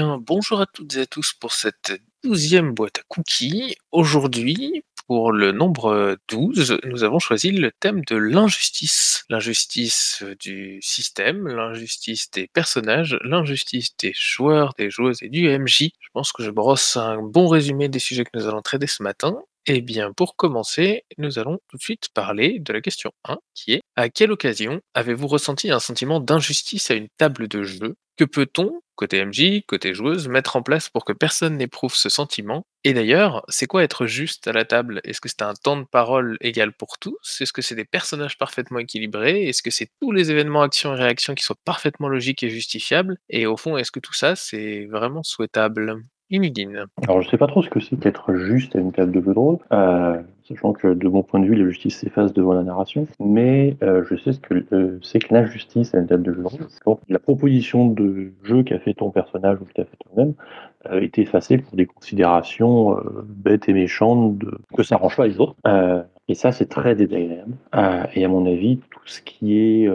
bonjour à toutes et à tous pour cette douzième boîte à cookies. Aujourd'hui, pour le nombre 12, nous avons choisi le thème de l'injustice. L'injustice du système, l'injustice des personnages, l'injustice des joueurs, des joueuses et du MJ. Je pense que je brosse un bon résumé des sujets que nous allons traiter ce matin. Eh bien, pour commencer, nous allons tout de suite parler de la question 1, qui est à quelle occasion avez-vous ressenti un sentiment d'injustice à une table de jeu? Que peut-on, côté MJ, côté joueuse, mettre en place pour que personne n'éprouve ce sentiment? Et d'ailleurs, c'est quoi être juste à la table? Est-ce que c'est un temps de parole égal pour tous? Est-ce que c'est des personnages parfaitement équilibrés? Est-ce que c'est tous les événements, actions et réactions qui sont parfaitement logiques et justifiables? Et au fond, est-ce que tout ça, c'est vraiment souhaitable? Inugin. Alors je sais pas trop ce que c'est qu'être juste à une table de jeu de rôle, euh, sachant que de mon point de vue la justice s'efface devant la narration, mais euh, je sais ce que euh, c'est que l'injustice à une table de jeu la proposition de jeu qu'a fait ton personnage ou que t'as fait toi-même euh, est effacée pour des considérations euh, bêtes et méchantes que ça arrange pas les autres. Euh, et ça c'est très désagréable. Et à mon avis tout ce qui est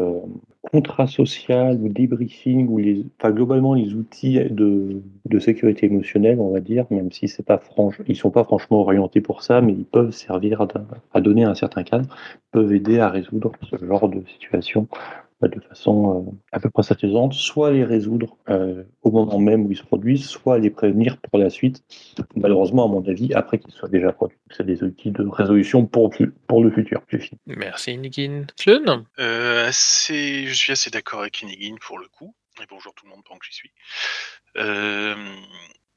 contrat social ou débriefing ou les, enfin globalement les outils de, de sécurité émotionnelle, on va dire, même si c'est pas ils sont pas franchement orientés pour ça, mais ils peuvent servir à donner un certain cadre, peuvent aider à résoudre ce genre de situation de façon euh, à peu près satisfaisante, soit les résoudre euh, au moment même où ils se produisent, soit les prévenir pour la suite, malheureusement à mon avis, après qu'ils soient déjà produits. C'est des outils de résolution pour, pour le futur. Merci Nigin. Clun euh, assez, Je suis assez d'accord avec Nigin pour le coup. Et bonjour tout le monde pendant que j'y suis. Euh,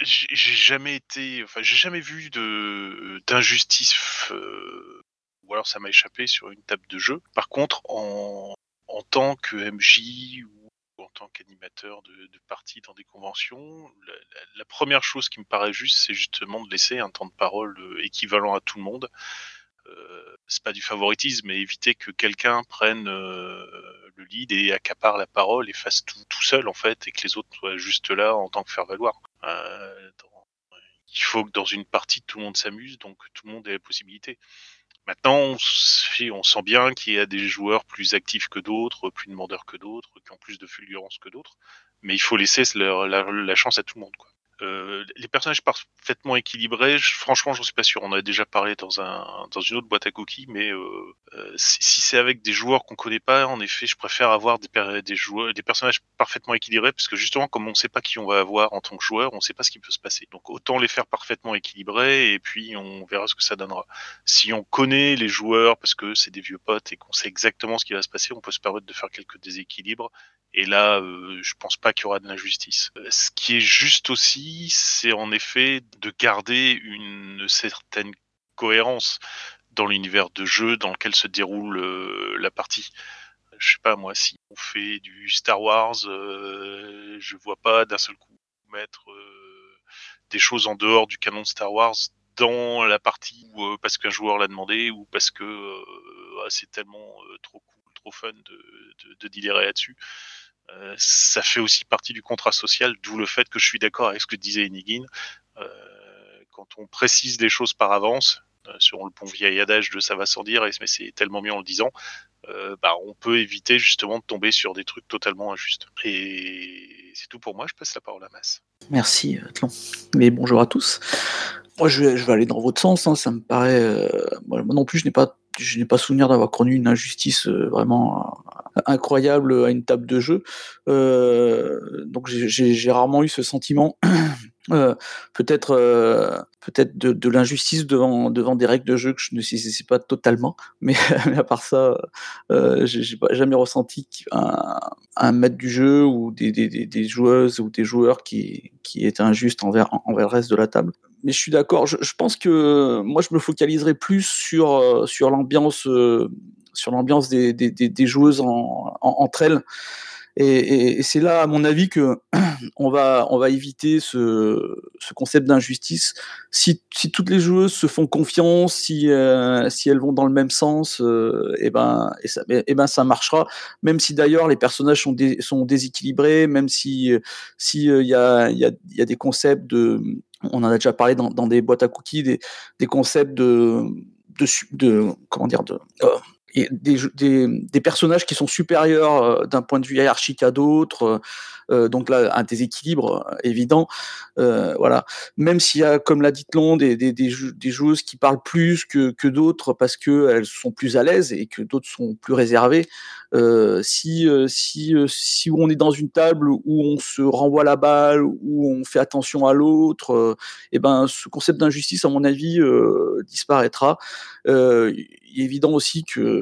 j'ai jamais été, enfin j'ai jamais vu de d'injustice euh, ou alors ça m'a échappé sur une table de jeu. Par contre, en en tant que MJ ou en tant qu'animateur de, de partie dans des conventions, la, première chose qui me paraît juste, c'est justement de laisser un temps de parole euh, équivalent à tout le monde. Euh, c'est pas du favoritisme, mais éviter que quelqu'un prenne euh, le lead et accapare la parole et fasse tout, seul en fait, et que les autres soient juste là en tant que faire valoir. Euh, il faut que dans une partie tout le monde s'amuse, donc tout le monde ait la possibilité. Maintenant, on, sent bien qu'il y a des joueurs plus actifs que d'autres, plus demandeurs que d'autres, qui ont plus de fulgurance que d'autres. Mais il faut laisser la, la, chance à tout le monde. Quoi. Euh, les personnages parfaitement équilibrés, je, franchement, j'en suis pas sûr. On a déjà parlé dans un dans une autre boîte à cookies, mais euh, euh, si c'est avec des joueurs qu'on connaît pas, en effet, je préfère avoir des, joueurs, des personnages parfaitement équilibrés, parce que justement, comme on sait pas qui on va avoir en tant que joueur, on sait pas ce qui peut se passer. Donc autant les faire parfaitement équilibrés, et puis on verra ce que ça donnera. Si on connaît les joueurs, parce que c'est des vieux potes et qu'on sait exactement ce qui va se passer, on peut se permettre de faire quelques déséquilibres et là, je pense pas qu'il y aura de l'injustice. Ce qui est juste aussi, c'est en effet de garder une certaine cohérence dans l'univers de jeu dans lequel se déroule euh, la partie. Je sais pas moi, si on fait du Star Wars, euh, je vois pas d'un seul coup mettre euh, des choses en dehors du canon de Star Wars dans la partie ou euh, parce qu'un joueur l'a demandé ou parce que ah, c'est tellement trop cool, trop fun de, de, là-dessus. Euh, ça fait aussi partie du contrat social, d'où le fait que je suis d'accord avec ce que disait Enigin. Euh, quand on précise les choses par avance, euh, sur le bon vieil adage de ça va sans dire, mais c'est tellement mieux en le disant, euh, bah, on peut éviter justement de tomber sur des trucs totalement injustes. Et c'est tout pour moi, je passe la parole à Masse. Merci, Tlon. Mais bonjour à tous. Moi, je vais, aller dans votre sens, hein, ça me paraît... Euh, moi non plus, je n'ai pas je n'ai pas souvenir d'avoir connu une injustice euh, vraiment euh, incroyable à une table de jeu. Euh, donc j'ai rarement eu ce sentiment, peut-être peut-être de, l'injustice devant devant des règles de jeu que je ne saisissais pas totalement, mais, à part ça, j'ai jamais ressenti un, un maître du jeu ou des, joueuses ou des joueurs qui qui étaient injustes envers envers le reste de la table mais je suis d'accord. Je, pense que moi, je me focaliserai plus sur, euh, sur l'ambiance euh, sur l'ambiance des, des, joueuses en, en, entre elles. Et, c'est là, à mon avis, que on va, on va éviter ce, ce concept d'injustice. Si, si toutes les joueuses se font confiance, si, euh, si elles vont dans le même sens, et ben, et ça, et ben, ça marchera. Même si d'ailleurs les personnages sont, sont déséquilibrés, même si, si y a, y, y a des concepts de on en a déjà parlé dans, des boîtes à cookies, des, concepts de, comment dire, de, euh, des, personnages qui sont supérieurs d'un point de vue hiérarchique à d'autres. donc là, un déséquilibre évident. voilà. Même s'il y a, comme l'a dit Tlon, des, joueuses qui parlent plus que, d'autres parce qu'elles sont plus à l'aise et que d'autres sont plus réservées. Euh, si si on est dans une table où on se renvoie la balle, où on fait attention à l'autre, et ben ce concept d'injustice, à mon avis, disparaîtra. il est évident aussi que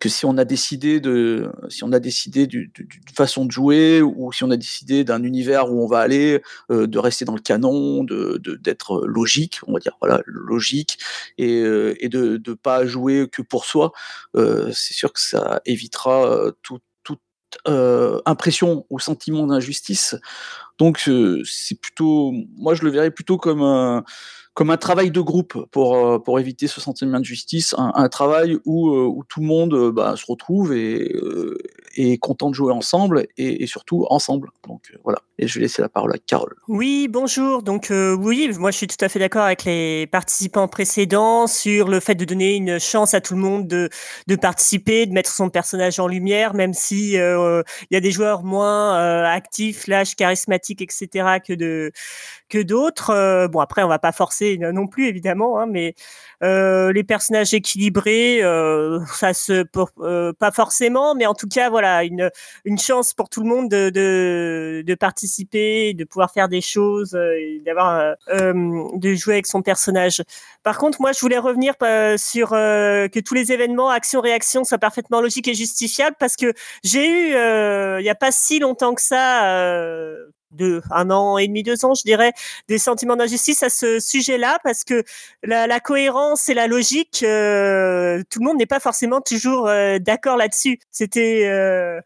que si on a décidé de si on a décidé d'une façon de jouer ou si on a décidé d'un univers où on va aller euh, de rester dans le canon de d'être logique on va dire voilà logique et, euh, de ne pas jouer que pour soi euh, c'est sûr que ça évitera euh, toute euh, impression ou sentiment d'injustice. Donc c'est plutôt moi je le verrais plutôt comme un comme un travail de groupe pour, euh, pour éviter ce sentiment de justice, un, un travail où, euh, où tout le monde euh, bah, se retrouve et est content de jouer ensemble et, et surtout ensemble. Donc voilà. Et je vais laisser la parole à Carole. Oui, bonjour. Donc euh, oui, moi je suis tout à fait d'accord avec les participants précédents sur le fait de donner une chance à tout le monde de, de participer, de mettre son personnage en lumière, même si il y a des joueurs moins euh, actifs, lâches, charismatiques, etc. que de que d'autres. bon après, on va pas forcer non plus évidemment, hein, mais euh, les personnages équilibrés, euh, ça se euh, pas forcément, mais en tout cas voilà une chance pour tout le monde de participer, de pouvoir faire des choses, d'avoir de jouer avec son personnage. Par contre, moi je voulais revenir sur que tous les événements, actions-réactions soient parfaitement logiques et justifiables parce que j'ai eu il y a pas si longtemps que ça de un an et demi, deux ans, je dirais, des sentiments d'injustice à ce sujet-là, parce que la, la, cohérence et la logique, euh, tout le monde n'est pas forcément toujours euh, d'accord là-dessus. C'était euh,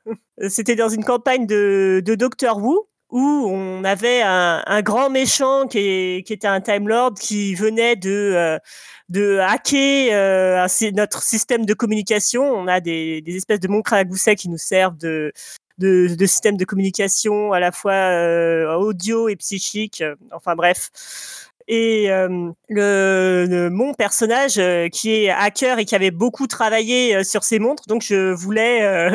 c'était dans une campagne de, de Doctor Who où on avait un, un grand méchant qui, qui, était un Time Lord qui venait de de hacker notre système de communication. On a des, des espèces de moncres à gousset qui nous servent de, de, de systèmes de communication à la fois euh, audio et psychique. Enfin bref. Et euh, le, mon personnage euh, qui est hacker et qui avait beaucoup travaillé sur ses montres, donc je voulais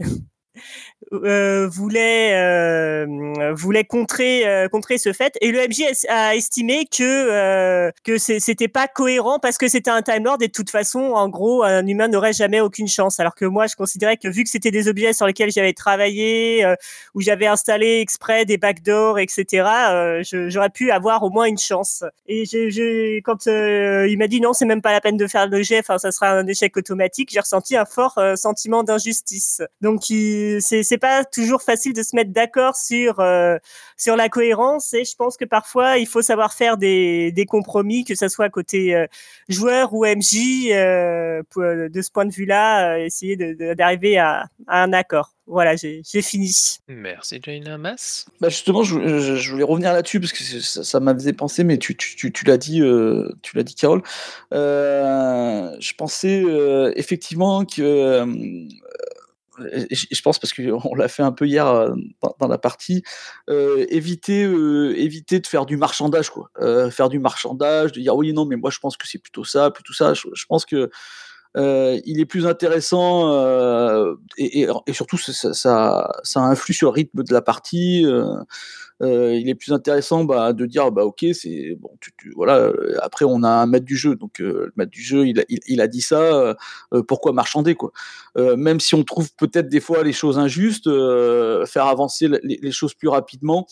euh, voulait euh, voulait contrer euh, contrer ce fait. Et le MJ a estimé que euh, que c'était pas cohérent parce que c'était un Time Lord et de toute façon en gros un humain n'aurait jamais aucune chance. Alors que moi je considérais que vu que c'était des objets sur lesquels j'avais travaillé euh, où j'avais installé exprès des backdoors etc j'aurais pu avoir au moins une chance. Et j'ai quand il m'a dit non c'est même pas la peine de faire le jet ça sera un échec automatique j'ai ressenti un fort sentiment d'injustice. Donc c'est pas toujours facile de se mettre d'accord sur euh, sur la cohérence et je pense que parfois il faut savoir faire des, des compromis, que ce soit côté euh, joueur ou MJ. Euh, de ce point de vue-là, essayer d'arriver à, à, un accord. Voilà, j'ai fini. Merci Jaina Mas? Bah justement, je, je, voulais revenir là-dessus parce que ça, ça m'a fait penser, mais tu, tu, tu, tu l'as dit, tu l'as dit, Carole. je pensais effectivement que je pense parce qu'on l'a fait un peu hier euh, dans, la partie, euh, éviter, euh, éviter de faire du marchandage, quoi. faire du marchandage, de dire oui, non, mais moi je pense que c'est plutôt ça, plutôt ça. Je, pense que il est plus intéressant et, et, surtout ça, influe sur le rythme de la partie euh, il est plus intéressant bah, de dire bah ok c'est bon voilà euh, après on a un maître du jeu. Donc euh, le maître du jeu il a, dit ça euh, pourquoi marchander quoi. Même si on trouve peut-être des fois les choses injustes faire avancer les, les, choses plus rapidement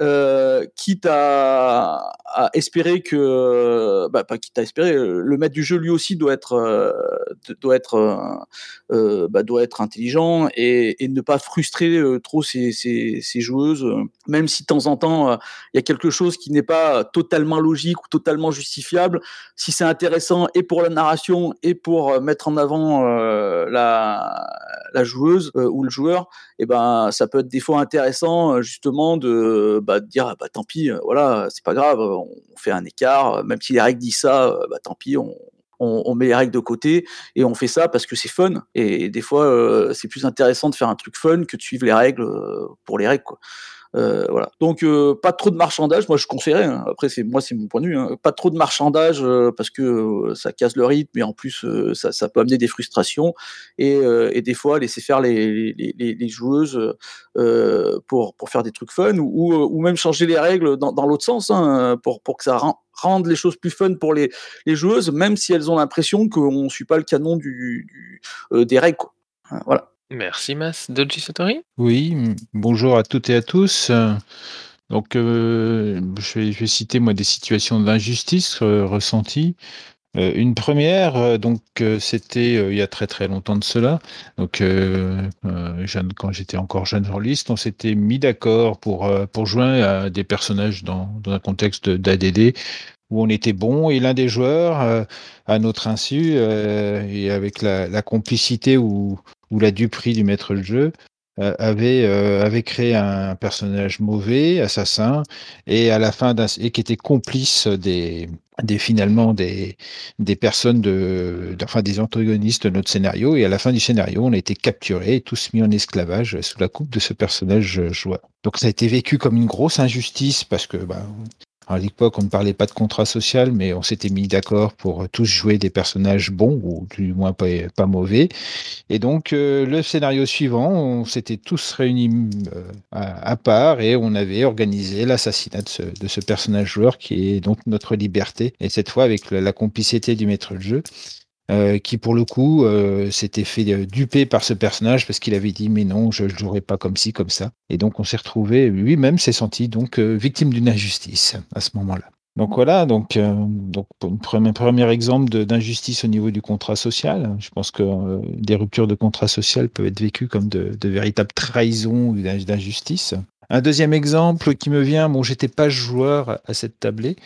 euh, quitte à, à, espérer que, bah, pas quitte à espérer, le maître du jeu lui aussi doit être, euh, doit être, euh, bah, doit être intelligent et, ne pas frustrer trop ses, ses, ses, joueuses, même si de temps en temps il y a quelque chose qui n'est pas totalement logique ou totalement justifiable. Si c'est intéressant et pour la narration et pour mettre en avant la, la joueuse ou le joueur, et eh ben ça peut être des fois intéressant justement de bah, de dire ah, bah tant pis, euh, voilà, c'est pas grave, on fait un écart, euh, même si les règles disent ça, euh, bah tant pis, on, on, on, met les règles de côté et on fait ça parce que c'est fun. Et, des fois, euh, c'est plus intéressant de faire un truc fun que de suivre les règles pour les règles. Euh, voilà. Donc euh, pas trop de marchandage, moi je conseillerais. hein. Après c'est moi c'est mon point de vue. hein. Pas trop de marchandage euh, parce que euh, ça casse le rythme et en plus euh, ça, ça peut amener des frustrations et, euh, et des fois laisser faire les, les, les, les joueuses pour pour faire des trucs fun ou, ou, même changer les règles dans, dans l'autre sens hein, pour pour que ça ren- rende les choses plus fun pour les, les joueuses, même si elles ont l'impression qu'on suit pas le canon du, du des règles. Quoi. Voilà. Merci Mas. Doji Satori Oui, bonjour à toutes et à tous. Donc, euh, je, vais, citer moi des situations d'injustice euh, ressenties. Euh, une première, donc c'était il y a très très longtemps de cela. Donc, quand j'étais encore jeune journaliste, on s'était mis d'accord pour pour jouer à des personnages dans, dans un contexte d'ADD où on était bon et l'un des joueurs, à notre insu et avec la, la complicité ou, ou la duperie du maître de jeu, euh, avait, euh, avait créé un personnage mauvais, assassin, et à la fin et qui était complice des, finalement des, personnes de, enfin des antagonistes de notre scénario. Et à la fin du scénario, on a été capturés tous mis en esclavage sous la coupe de ce personnage euh, joueur. Donc ça a été vécu comme une grosse injustice parce que bah, à l'époque, on ne parlait pas de contrat social, mais on s'était mis d'accord pour tous jouer des personnages bons, ou du moins pas, mauvais. Et donc, euh, le scénario suivant, on s'était tous réunis euh, à, part et on avait organisé l'assassinat de ce, personnage joueur qui est donc notre liberté. Et cette fois, avec la complicité du maître de jeu. Euh, qui pour le coup euh, s'était fait euh, duper par ce personnage parce qu'il avait dit mais non je ne jouerai pas comme ci comme ça et donc on s'est retrouvé lui-même s'est senti donc euh, victime d'une injustice à ce moment-là donc voilà, donc, euh, donc pour un premier, premier exemple d'injustice au niveau du contrat social. Je pense que des ruptures de contrat social peuvent être vécues comme de, de véritables trahisons ou d'in- d'injustice. Un deuxième exemple qui me vient, bon, j'étais pas joueur à- cette tablée,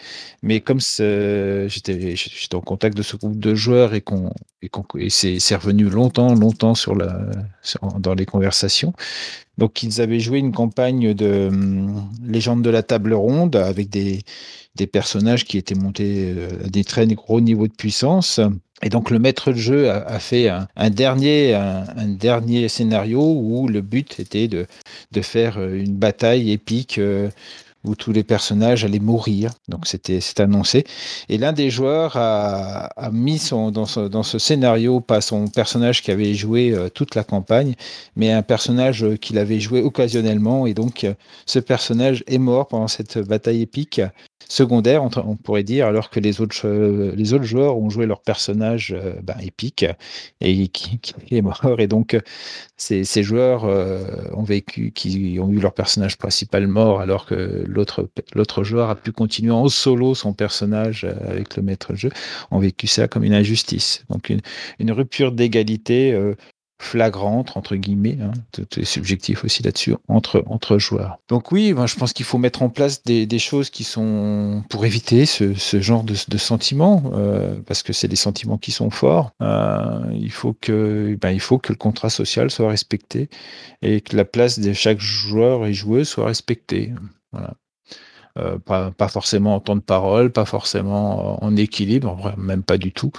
mais comme j'étais en contact de ce groupe de joueurs et qu'on et, et c'est revenu longtemps, longtemps sur la dans les conversations. Donc ils avaient joué une campagne de hum, légende de la table ronde avec des des personnages qui étaient montés euh, à des très gros niveaux de puissance. Et donc le maître de jeu a, fait un, dernier, scénario où le but était de, faire euh, une bataille épique euh, où tous les personnages allaient mourir. Donc c'était annoncé. Et l'un des joueurs a, mis son, dans, ce, scénario pas son personnage qui avait joué euh, toute la campagne, mais un personnage qu'il avait joué occasionnellement. Et donc ce personnage est mort pendant cette bataille épique secondaire, on, on pourrait dire, alors que les autres, les autres joueurs ont joué leur personnage euh, ben, épique et qui, est mort. Et donc, ces, ces joueurs euh, ont vécu, qui ont eu leur personnage principal mort, alors que l'autre joueur a pu continuer en solo son personnage euh, avec le maître jeu, ont vécu ça comme une injustice. Donc, une, une rupture d'égalité flagrante entre guillemets, hein, tout est subjectif aussi là-dessus entre entre joueurs. Donc oui, moi, je pense qu'il faut mettre en place des, des choses qui sont pour éviter ce, ce genre de, de sentiments euh, parce que c'est des sentiments qui sont forts. Euh, il faut que ben, il faut que le contrat social soit respecté et que la place de chaque joueur et joueuse soit respectée. Voilà. Euh, pas, forcément en temps de parole, pas forcément en équilibre, en vrai, même pas du tout,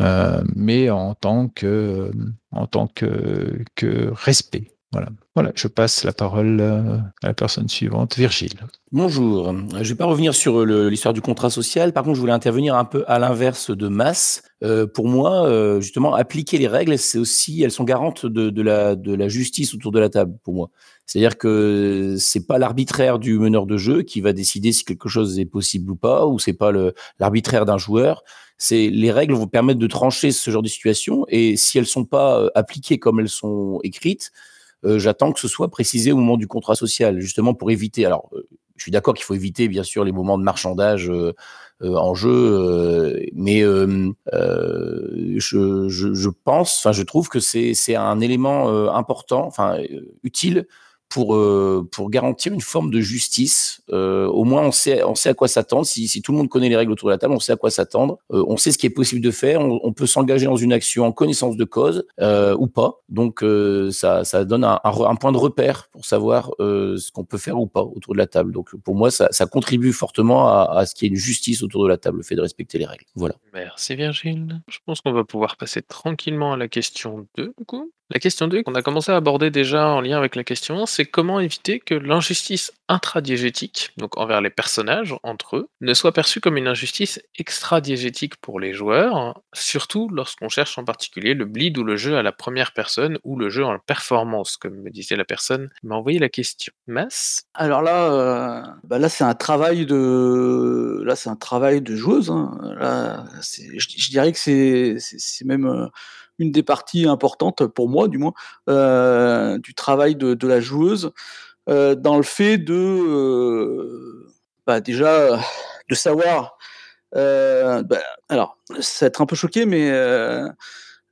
euh, mais en tant que, en tant que, que respect. Voilà. Voilà, je passe la parole euh, à la personne suivante, Virgile. Bonjour. Je ne vais pas revenir sur le- l'histoire du contrat social. Par contre, je voulais intervenir un peu à l'inverse de Mass. Euh, pour moi, euh, justement, appliquer les règles, c'est aussi, elles sont garantes de, la, de la justice autour de la table, pour moi. C'est-à-dire que c'est pas l'arbitraire du meneur de jeu qui va décider si quelque chose est possible ou pas, ou c'est pas l'arbitraire d'un joueur. C'est les règles vont permettre de trancher ce genre de situation, et si elles sont pas euh, appliquées comme elles sont écrites, euh, j'attends que ce soit précisé au moment du contrat social, justement pour éviter. Alors, euh, je suis d'accord qu'il faut éviter, bien sûr, les moments de marchandage euh, euh, en jeu, euh, mais euh, euh, je, je, pense, enfin, je trouve que c'est un élément euh, important, enfin, euh, utile pour euh, pour garantir une forme de justice. Euh, au moins, on sait on sait à quoi s'attendre. Si, si tout le monde connaît les règles autour de la table, on sait à quoi s'attendre. Euh, on sait ce qui est possible de faire. On, on peut s'engager dans une action en connaissance de cause euh, ou pas. Donc, euh, ça ça donne un, un, point de repère pour savoir euh, ce qu'on peut faire ou pas autour de la table. Donc, pour moi, ça, ça contribue fortement à, à ce qu'il y ait une justice autour de la table, le fait de respecter les règles. Voilà. Merci Virgile. Je pense qu'on va pouvoir passer tranquillement à la question 2, du coup. La question 2 qu'on a commencé à aborder déjà en lien avec la question 1, c'est comment éviter que l'injustice intradiégétique, donc envers les personnages entre eux, ne soit perçue comme une injustice extradiégétique pour les joueurs, surtout lorsqu'on cherche en particulier le bleed ou le jeu à la première personne ou le jeu en performance, comme me disait la personne qui m'a envoyé la question. Mass Alors là, euh, bah là c'est un travail de, là c'est un travail de joueuse. hein. Je, dirais que c'est même euh, une des parties importantes pour moi, du moins, euh, du travail de, la joueuse, euh, dans le fait de, euh, bah, déjà, de savoir. bah, alors, ça va être un peu choqué, mais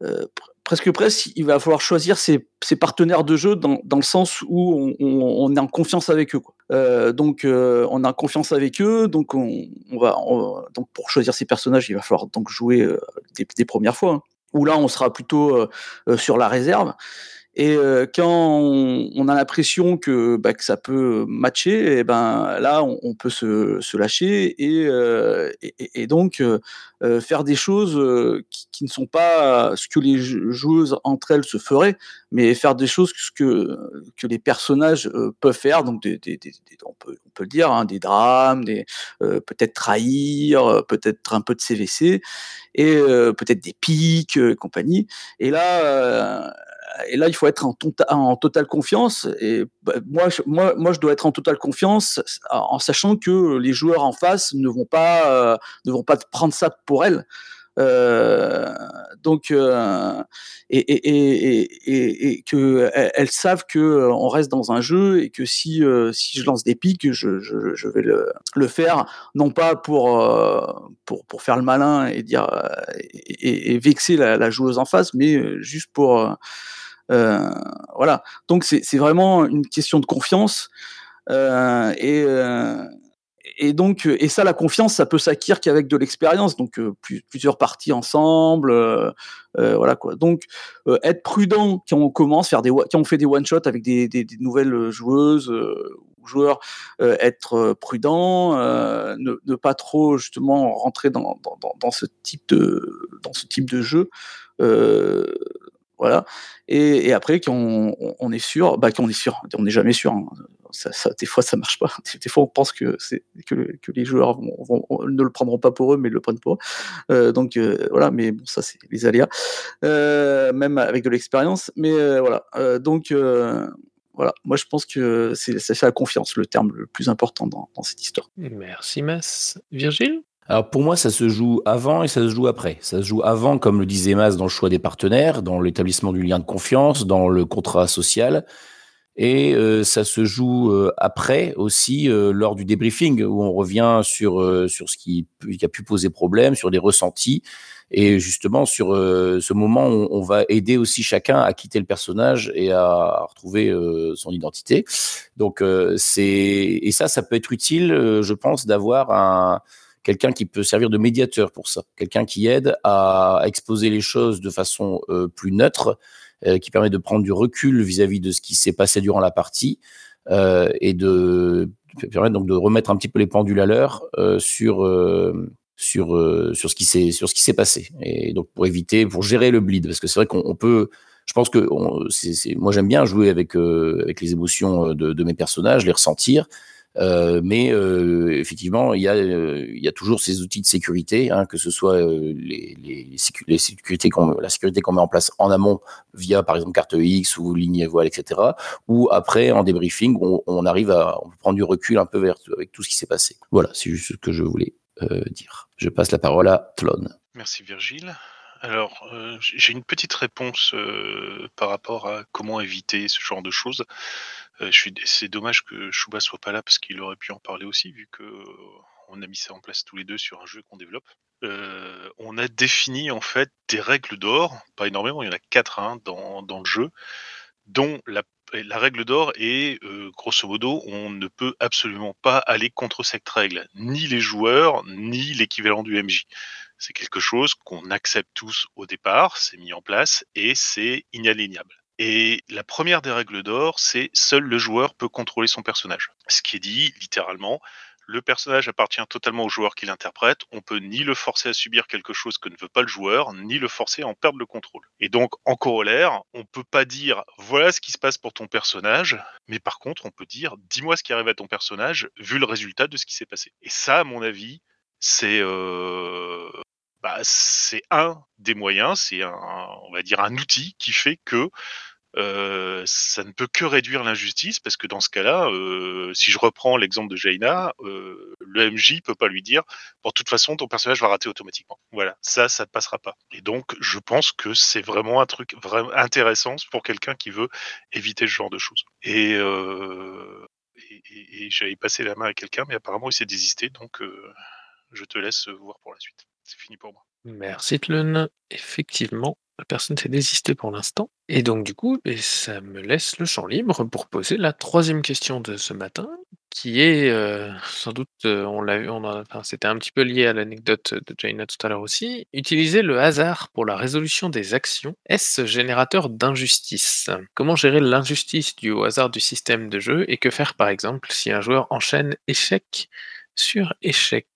pr- presque presque, il va falloir choisir ses, partenaires de jeu dans, dans le sens où on, est en confiance avec eux. Donc, euh, on a confiance avec eux, donc on, va, on- donc pour choisir ses personnages, il va falloir donc jouer des, des premières fois. hein. Où là, on sera plutôt euh, euh, sur la réserve. Et euh, quand on, a l'impression que, bah, que ça peut matcher, et ben là, on, peut se, lâcher et, euh, et, donc euh, faire des choses qui, ne sont pas ce que les jou- joueuses entre elles se feraient, mais faire des choses que, que les personnages peuvent faire. Donc, on, peut, on peut le dire, hein, des drames, peut-être trahir, peut-être un peu de CVC, et peut-être des pics, et compagnie. Et là, et là, il faut être en, tota- totale confiance. Et bah, moi, je, moi, moi, je dois être en totale confiance en, en sachant que les joueurs en face ne vont pas, euh, ne vont pas prendre ça pour elles. Euh, donc, euh, et, et, et, que elles, savent que euh, on reste dans un jeu et que si si je lance des pics, je, je, vais le, le faire non pas pour pour pour faire le malin et dire et, vexer la, joueuse en face, mais juste pour voilà. Donc c'est vraiment une question de confiance et et donc euh, et ça la confiance ça peut s'acquérir qu'avec de l'expérience. Donc euh, plus- plusieurs parties ensemble euh, voilà quoi. Donc être prudent quand on commence faire des quand on fait des one shot avec des, nouvelles joueuses ou joueurs être prudent ne, pas trop justement rentrer dans, ce type de dans ce type de jeu voilà. Et, après quand on, est sûr bah quand on est sûr on n'est jamais sûr hein. ça, des fois ça marche pas. Des fois on pense que les joueurs ne le prendront pas pour eux mais le prennent pour eux. Euh, donc euh, voilà mais bon ça c'est les aléas. Euh, même avec de l'expérience mais voilà. Donc voilà. Moi je pense que c'est c'est la confiance le terme le plus important dans, dans cette histoire. Merci Mass. Virgile? Alors pour moi, ça se joue avant et ça se joue après. Ça se joue avant, comme le disait Mas, dans le choix des partenaires, dans l'établissement du lien de confiance, dans le contrat social. Et euh, ça se joue euh, après aussi euh, lors du débriefing où on revient sur euh, sur ce qui, qui a pu poser problème, sur des ressentis et justement sur euh, ce moment où on va aider aussi chacun à quitter le personnage et à retrouver euh, son identité. Donc c'est et ça, ça peut être utile, je pense, d'avoir un quelqu'un qui peut servir de médiateur pour ça, quelqu'un qui aide à, exposer les choses de façon euh, plus neutre, euh, qui permet de prendre du recul vis-à-vis de ce qui s'est passé durant la partie euh, et de permettre donc de remettre un petit peu les pendules à l'heure sur sur sur ce qui s'est sur ce qui s'est passé. Et donc pour éviter pour gérer le bleed parce que c'est vrai qu'on on peut je pense que moi j'aime bien jouer avec avec les émotions de, de mes personnages les ressentir mais euh, effectivement, il y, a, euh, il y a toujours ces outils de sécurité, hein, que ce soit euh, la sécurité qu'on met en place en amont via par exemple carte X ou ligne voile, etc. Ou après en débriefing, on, on arrive à prendre du recul un peu vers avec tout ce qui s'est passé. Voilà, c'est juste ce que je voulais euh, dire. Je passe la parole à Tlon. Merci Virgile. Alors, euh, j'ai une petite réponse euh, par rapport à comment éviter ce genre de choses. Euh, c'est dommage que Chouba soit pas là parce qu'il aurait pu en parler aussi, vu que euh, on a mis ça en place tous les deux sur un jeu qu'on développe. Euh, on a défini en fait des règles d'or, pas énormément, il y en a quatre hein, dans, le jeu, dont la, règle d'or est grosso modo, on ne peut absolument pas aller contre cette règle, ni les joueurs, ni l'équivalent du MJ. C'est quelque chose qu'on accepte tous au départ, c'est mis en place et c'est inaliénable. Et la première des règles d'or, c'est seul le joueur peut contrôler son personnage. Ce qui est dit littéralement, le personnage appartient totalement au joueur qui l'interprète. On peut ni le forcer à subir quelque chose que ne veut pas le joueur, ni le forcer à en perdre le contrôle. Et donc, en corollaire, on peut pas dire voilà ce qui se passe pour ton personnage, mais par contre, on peut dire dis-moi ce qui arrive à ton personnage vu le résultat de ce qui s'est passé. Et ça, à mon avis, c'est euh, bah, c'est un des moyens, c'est un, on va dire un outil qui fait que ça ne peut que réduire l'injustice parce que dans ce cas-là, si je reprends l'exemple de Jaina, le MJ peut pas lui dire pour toute façon ton personnage va rater automatiquement. Voilà, ça, ça ne passera pas. Et donc, je pense que c'est vraiment un truc vraiment intéressant pour quelqu'un qui veut éviter ce genre de choses. Et, et, et, et j'avais passé la main à quelqu'un, mais apparemment il s'est désisté, donc je te laisse voir pour la suite. C'est fini pour moi. Merci Tlun. Effectivement, la personne s'est désistée pour l'instant. Et donc du coup, eh, ça me laisse le champ libre pour poser la troisième question de ce matin, qui est euh, sans doute, euh, on l'a vu, on c'était un petit peu lié à l'anecdote de Jaina tout à l'heure aussi. Utiliser le hasard pour la résolution des actions, est-ce générateur d'injustice? Comment gérer l'injustice due au hasard du système de jeu et que faire par exemple si un joueur enchaîne échec sur échec?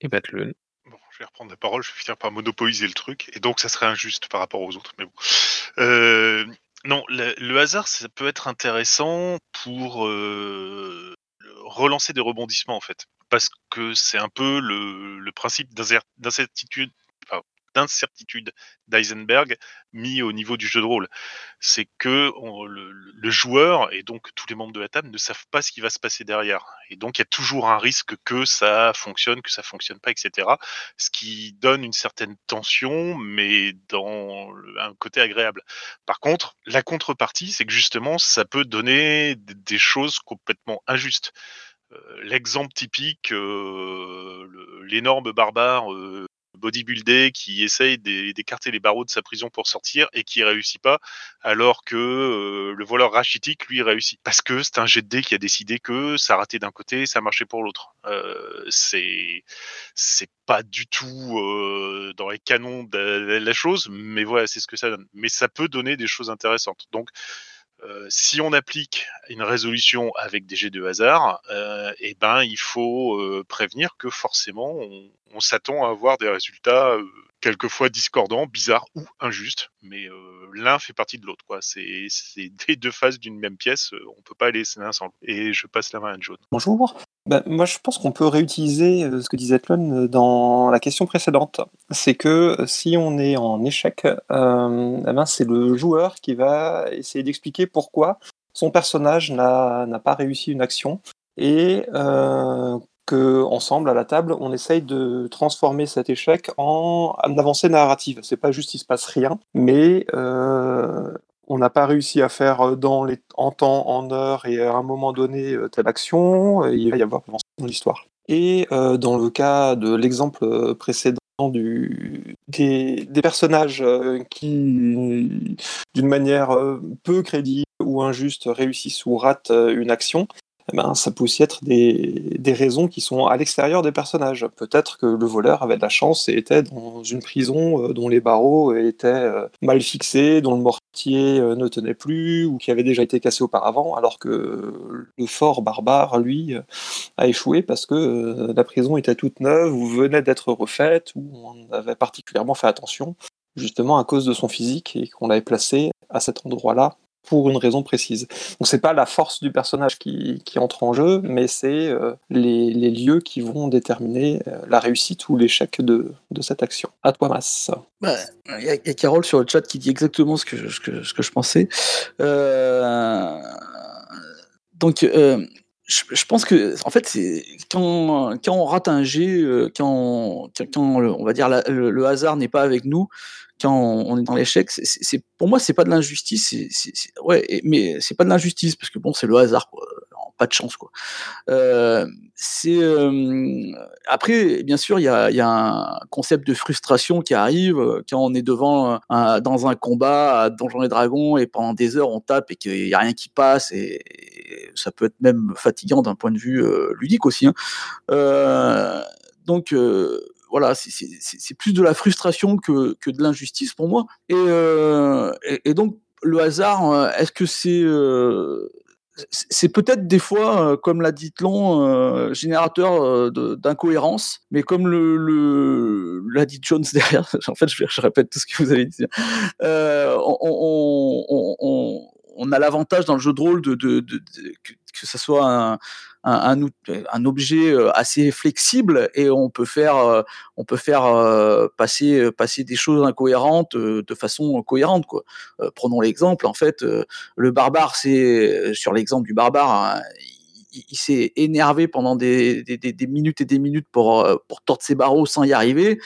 Et Batlun. Bon, je vais reprendre la parole, je vais finir par monopoliser le truc, et donc ça serait injuste par rapport aux autres, mais bon. Euh, non, le, hasard, ça peut être intéressant pour euh, relancer des rebondissements, en fait. Parce que c'est un peu le, principe d'incer- d'incertitude, d'incertitude d'Eisenberg mis au niveau du jeu de rôle. C'est que le, joueur et donc tous les membres de la table ne savent pas ce qui va se passer derrière. Et donc il y a toujours un risque que ça fonctionne, que ça fonctionne pas, etc. Ce qui donne une certaine tension, mais dans un côté agréable. Par contre, la contrepartie, c'est que justement, ça peut donner des choses complètement injustes. Euh, L'exemple typique, euh, l'énorme barbare euh, bodybuildé qui essaye d'é- d'écarter les barreaux de sa prison pour sortir et qui réussit pas, alors que euh, le voleur rachitique, lui, réussit. Parce que c'est un jet de dés qui a décidé que ça ratait d'un côté, ça marchait pour l'autre. Euh, c'est pas du tout euh, dans les canons de la chose, mais voilà, c'est ce que ça donne. Mais ça peut donner des choses intéressantes. Donc, euh, si on applique une résolution avec des jets de hasard, euh, eh ben, il faut euh, prévenir que forcément, on, s'attend à avoir des résultats quelquefois discordants, bizarres ou injustes. Mais l'un fait partie de l'autre. C'est des deux faces d'une même pièce. On peut pas laisser l'un sans. Et je passe la main à John. Bonjour. Ben, moi, je pense qu'on peut réutiliser euh, ce que disait Tlon euh, dans la question précédente. C'est que euh, si on est en échec, eh ben, c'est le joueur qui va essayer d'expliquer pourquoi son personnage n'a pas réussi une action et euh, que ensemble à la table, on essaye de transformer cet échec en avancée narrative. C'est pas juste il se passe rien, mais on n'a pas réussi à faire dans les, en temps, en heure et à un moment donné euh, telle action, euh, il va y avoir dans l'histoire. Et euh, dans le cas de l'exemple euh, précédent du, des, des personnages euh, qui, d'une manière euh, peu crédible ou injuste, réussissent ou ratent euh, une action, eh ben, ça peut aussi être des, des raisons qui sont à l'extérieur des personnages. Peut-être que le voleur avait de la chance et était dans une prison euh, dont les barreaux étaient euh, mal fixés, dont le mortier euh, ne tenait plus ou qui avait déjà été cassé auparavant, alors que le fort barbare, lui, a échoué parce que la prison était toute neuve ou venait d'être refaite ou on avait particulièrement fait attention justement à cause de son physique et qu'on l'avait placé à cet endroit-là pour une raison précise. Donc c'est pas la force du personnage qui, entre en jeu, mais c'est euh, les, lieux qui vont déterminer euh, la réussite ou l'échec de, cette action. À toi, Mas. Bah, Il il y a Carole sur le chat qui dit exactement ce que je, pensais. Euh, donc, je, pense que, en fait, quand, on rate un jet, quand, on, va dire le hasard n'est pas avec nous, quand on, est dans l'échec, pour moi, c'est pas de l'injustice. Ouais, mais c'est pas de l'injustice parce que bon, c'est le hasard. Pas de chance, quoi. Euh, euh, après, bien sûr, il y a, un concept de frustration qui arrive euh, quand on est devant dans un combat à Donjons et Dragons et pendant des heures on tape et qu'il y a rien qui passe et, ça peut être même fatigant d'un point de vue ludique aussi. hein. Donc voilà, c'est- c'est c'est- c'est plus de la frustration que, que de l'injustice pour moi. Et, euh, donc le hasard, euh, est-ce que c'est euh, c'est peut-être des fois, comme l'a dit Tlon, euh, générateur d'incohérence, mais comme le, l'a dit Jones derrière, en fait, je, répète tout ce que vous avez dit. On, a l'avantage dans le jeu de rôle de, que, que soit un, un, un, objet euh, assez flexible et on peut faire, euh, on peut faire euh, passer, passer des choses incohérentes de façon cohérente. Quoi. Prenons l'exemple, en fait, le barbare, c'est sur l'exemple du barbare, hein, il, s'est énervé pendant des, minutes et des minutes pour, euh, pour tordre ses barreaux sans y arriver.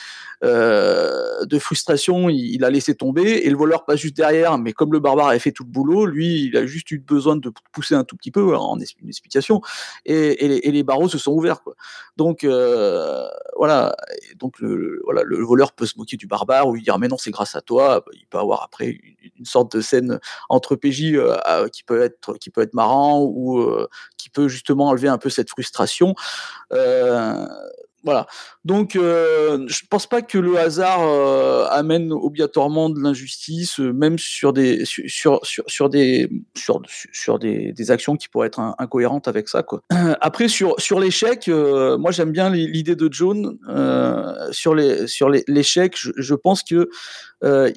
Euh, de frustration, il, a laissé tomber et le voleur passe juste derrière. Mais comme le barbare avait fait tout le boulot, lui, il a juste eu besoin de pousser un tout petit peu en es- une explication et, les, barreaux se sont ouverts. Donc euh, voilà, donc le, voilà, le voleur peut se moquer du barbare ou dire mais non c'est grâce à toi. Il peut avoir après une, sorte de scène entre PJ euh, qui peut être qui peut être marrant ou qui peut justement enlever un peu cette frustration. Euh, voilà. Donc, euh, je pense pas que le hasard euh, amène obligatoirement de l'injustice, euh, même sur des sur sur sur, des sur sur des, des actions qui pourraient être in- incohérentes avec ça. Après, sur sur l'échec, moi j'aime bien l'i- l'idée de John sur les sur les- l'échec. Je, je pense que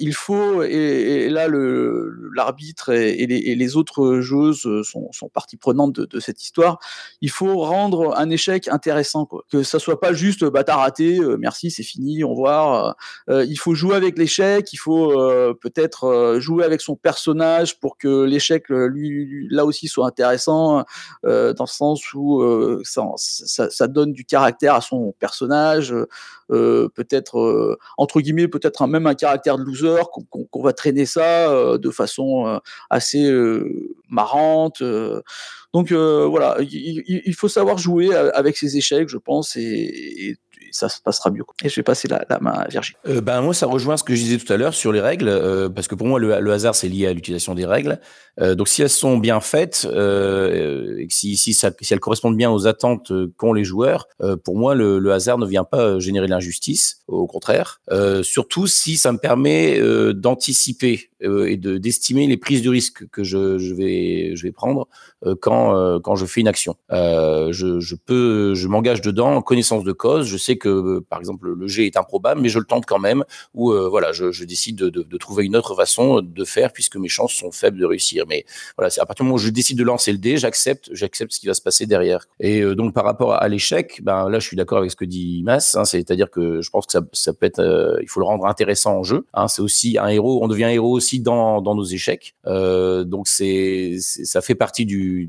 il faut et, là le l'arbitre et, et les, et les autres joueuses sont, sont partie prenante de, cette histoire. Il faut rendre un échec intéressant, que ça soit pas juste bah t'as raté, euh, merci c'est fini, au revoir. Euh, il faut jouer avec l'échec, il faut euh, peut-être euh, jouer avec son personnage pour que l'échec euh, lui, là aussi soit intéressant euh, dans le sens où euh, ça, donne du caractère à son personnage, euh, peut-être euh, entre guillemets peut-être même un caractère de loser qu'on va traîner ça euh, de façon euh, assez euh, marrante. Donc euh, voilà, il, faut savoir jouer avec ses échecs, je pense, et, ça se passera mieux. Et je vais passer la, main à Virginie. Euh, ben moi, ça rejoint ce que je disais tout à l'heure sur les règles, euh, parce que pour moi, le, hasard, c'est lié à l'utilisation des règles. Euh, donc, si elles sont bien faites, si, elles correspondent bien aux attentes qu'ont les joueurs, pour moi, le, hasard ne vient pas générer l'injustice, au contraire. Surtout si ça me permet d'anticiper et de d'estimer les prises de risque que je, vais je vais prendre euh, quand euh, quand je fais une action. Euh, je, je peux je m'engage dedans en connaissance de cause. Je sais que euh, par exemple le jet est improbable, mais je le tente quand même. Ou voilà, je, je décide de, de, trouver une autre façon de faire puisque mes chances sont faibles de réussir. Mais voilà, c'est à partir du moment où je décide de lancer le dé, j'accepte j'accepte ce qui va se passer derrière. Et donc par rapport à l'échec, ben là je suis d'accord avec ce que dit Mas, hein, c'est-à-dire que je pense que ça, ça peut être, il faut le rendre intéressant en jeu. Hein, c'est aussi un héros, on devient héros aussi dans, dans nos échecs. Donc c'est, ça fait partie du,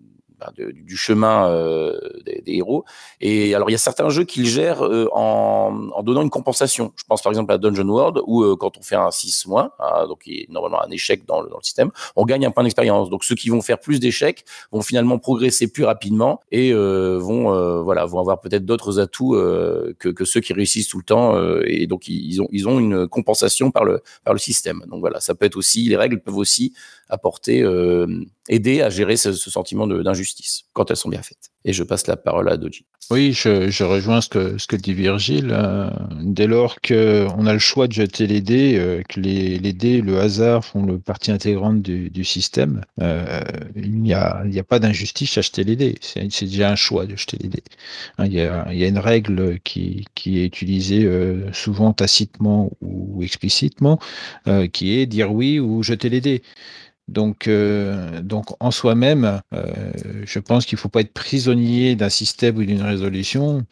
ben, du chemin euh, des, héros. Et alors il y a certains jeux qui le gèrent euh, en, donnant une compensation. Je pense par exemple à Dungeon World où euh, quand on fait un 6 moins, hein, donc qui est normalement un échec dans le, système, on gagne un point d'expérience. Donc ceux qui vont faire plus d'échecs vont finalement progresser plus rapidement et vont voilà vont avoir peut-être d'autres atouts que, ceux qui réussissent tout le temps et donc ils ont ils ont une compensation par le par le système. Donc voilà, ça peut être aussi les règles peuvent aussi apporter aider à gérer ce, sentiment de- quand elles sont bien faites. Et je passe la parole à Doji. Oui, je, rejoins ce que, dit Virgile. euh, dès lors qu'on a le choix de jeter les dés, euh, que les, dés, le hasard font partie intégrante du, système, euh, il n'y a, pas d'injustice à jeter les dés. C'est déjà un choix de jeter les dés. Hein, il, y a, une règle qui, est utilisée euh, souvent tacitement ou explicitement, qui est dire oui ou jeter les dés. Donc, euh, donc en soi-même, euh, je pense qu'il ne faut pas être prisonnier d'un système ou d'une résolution.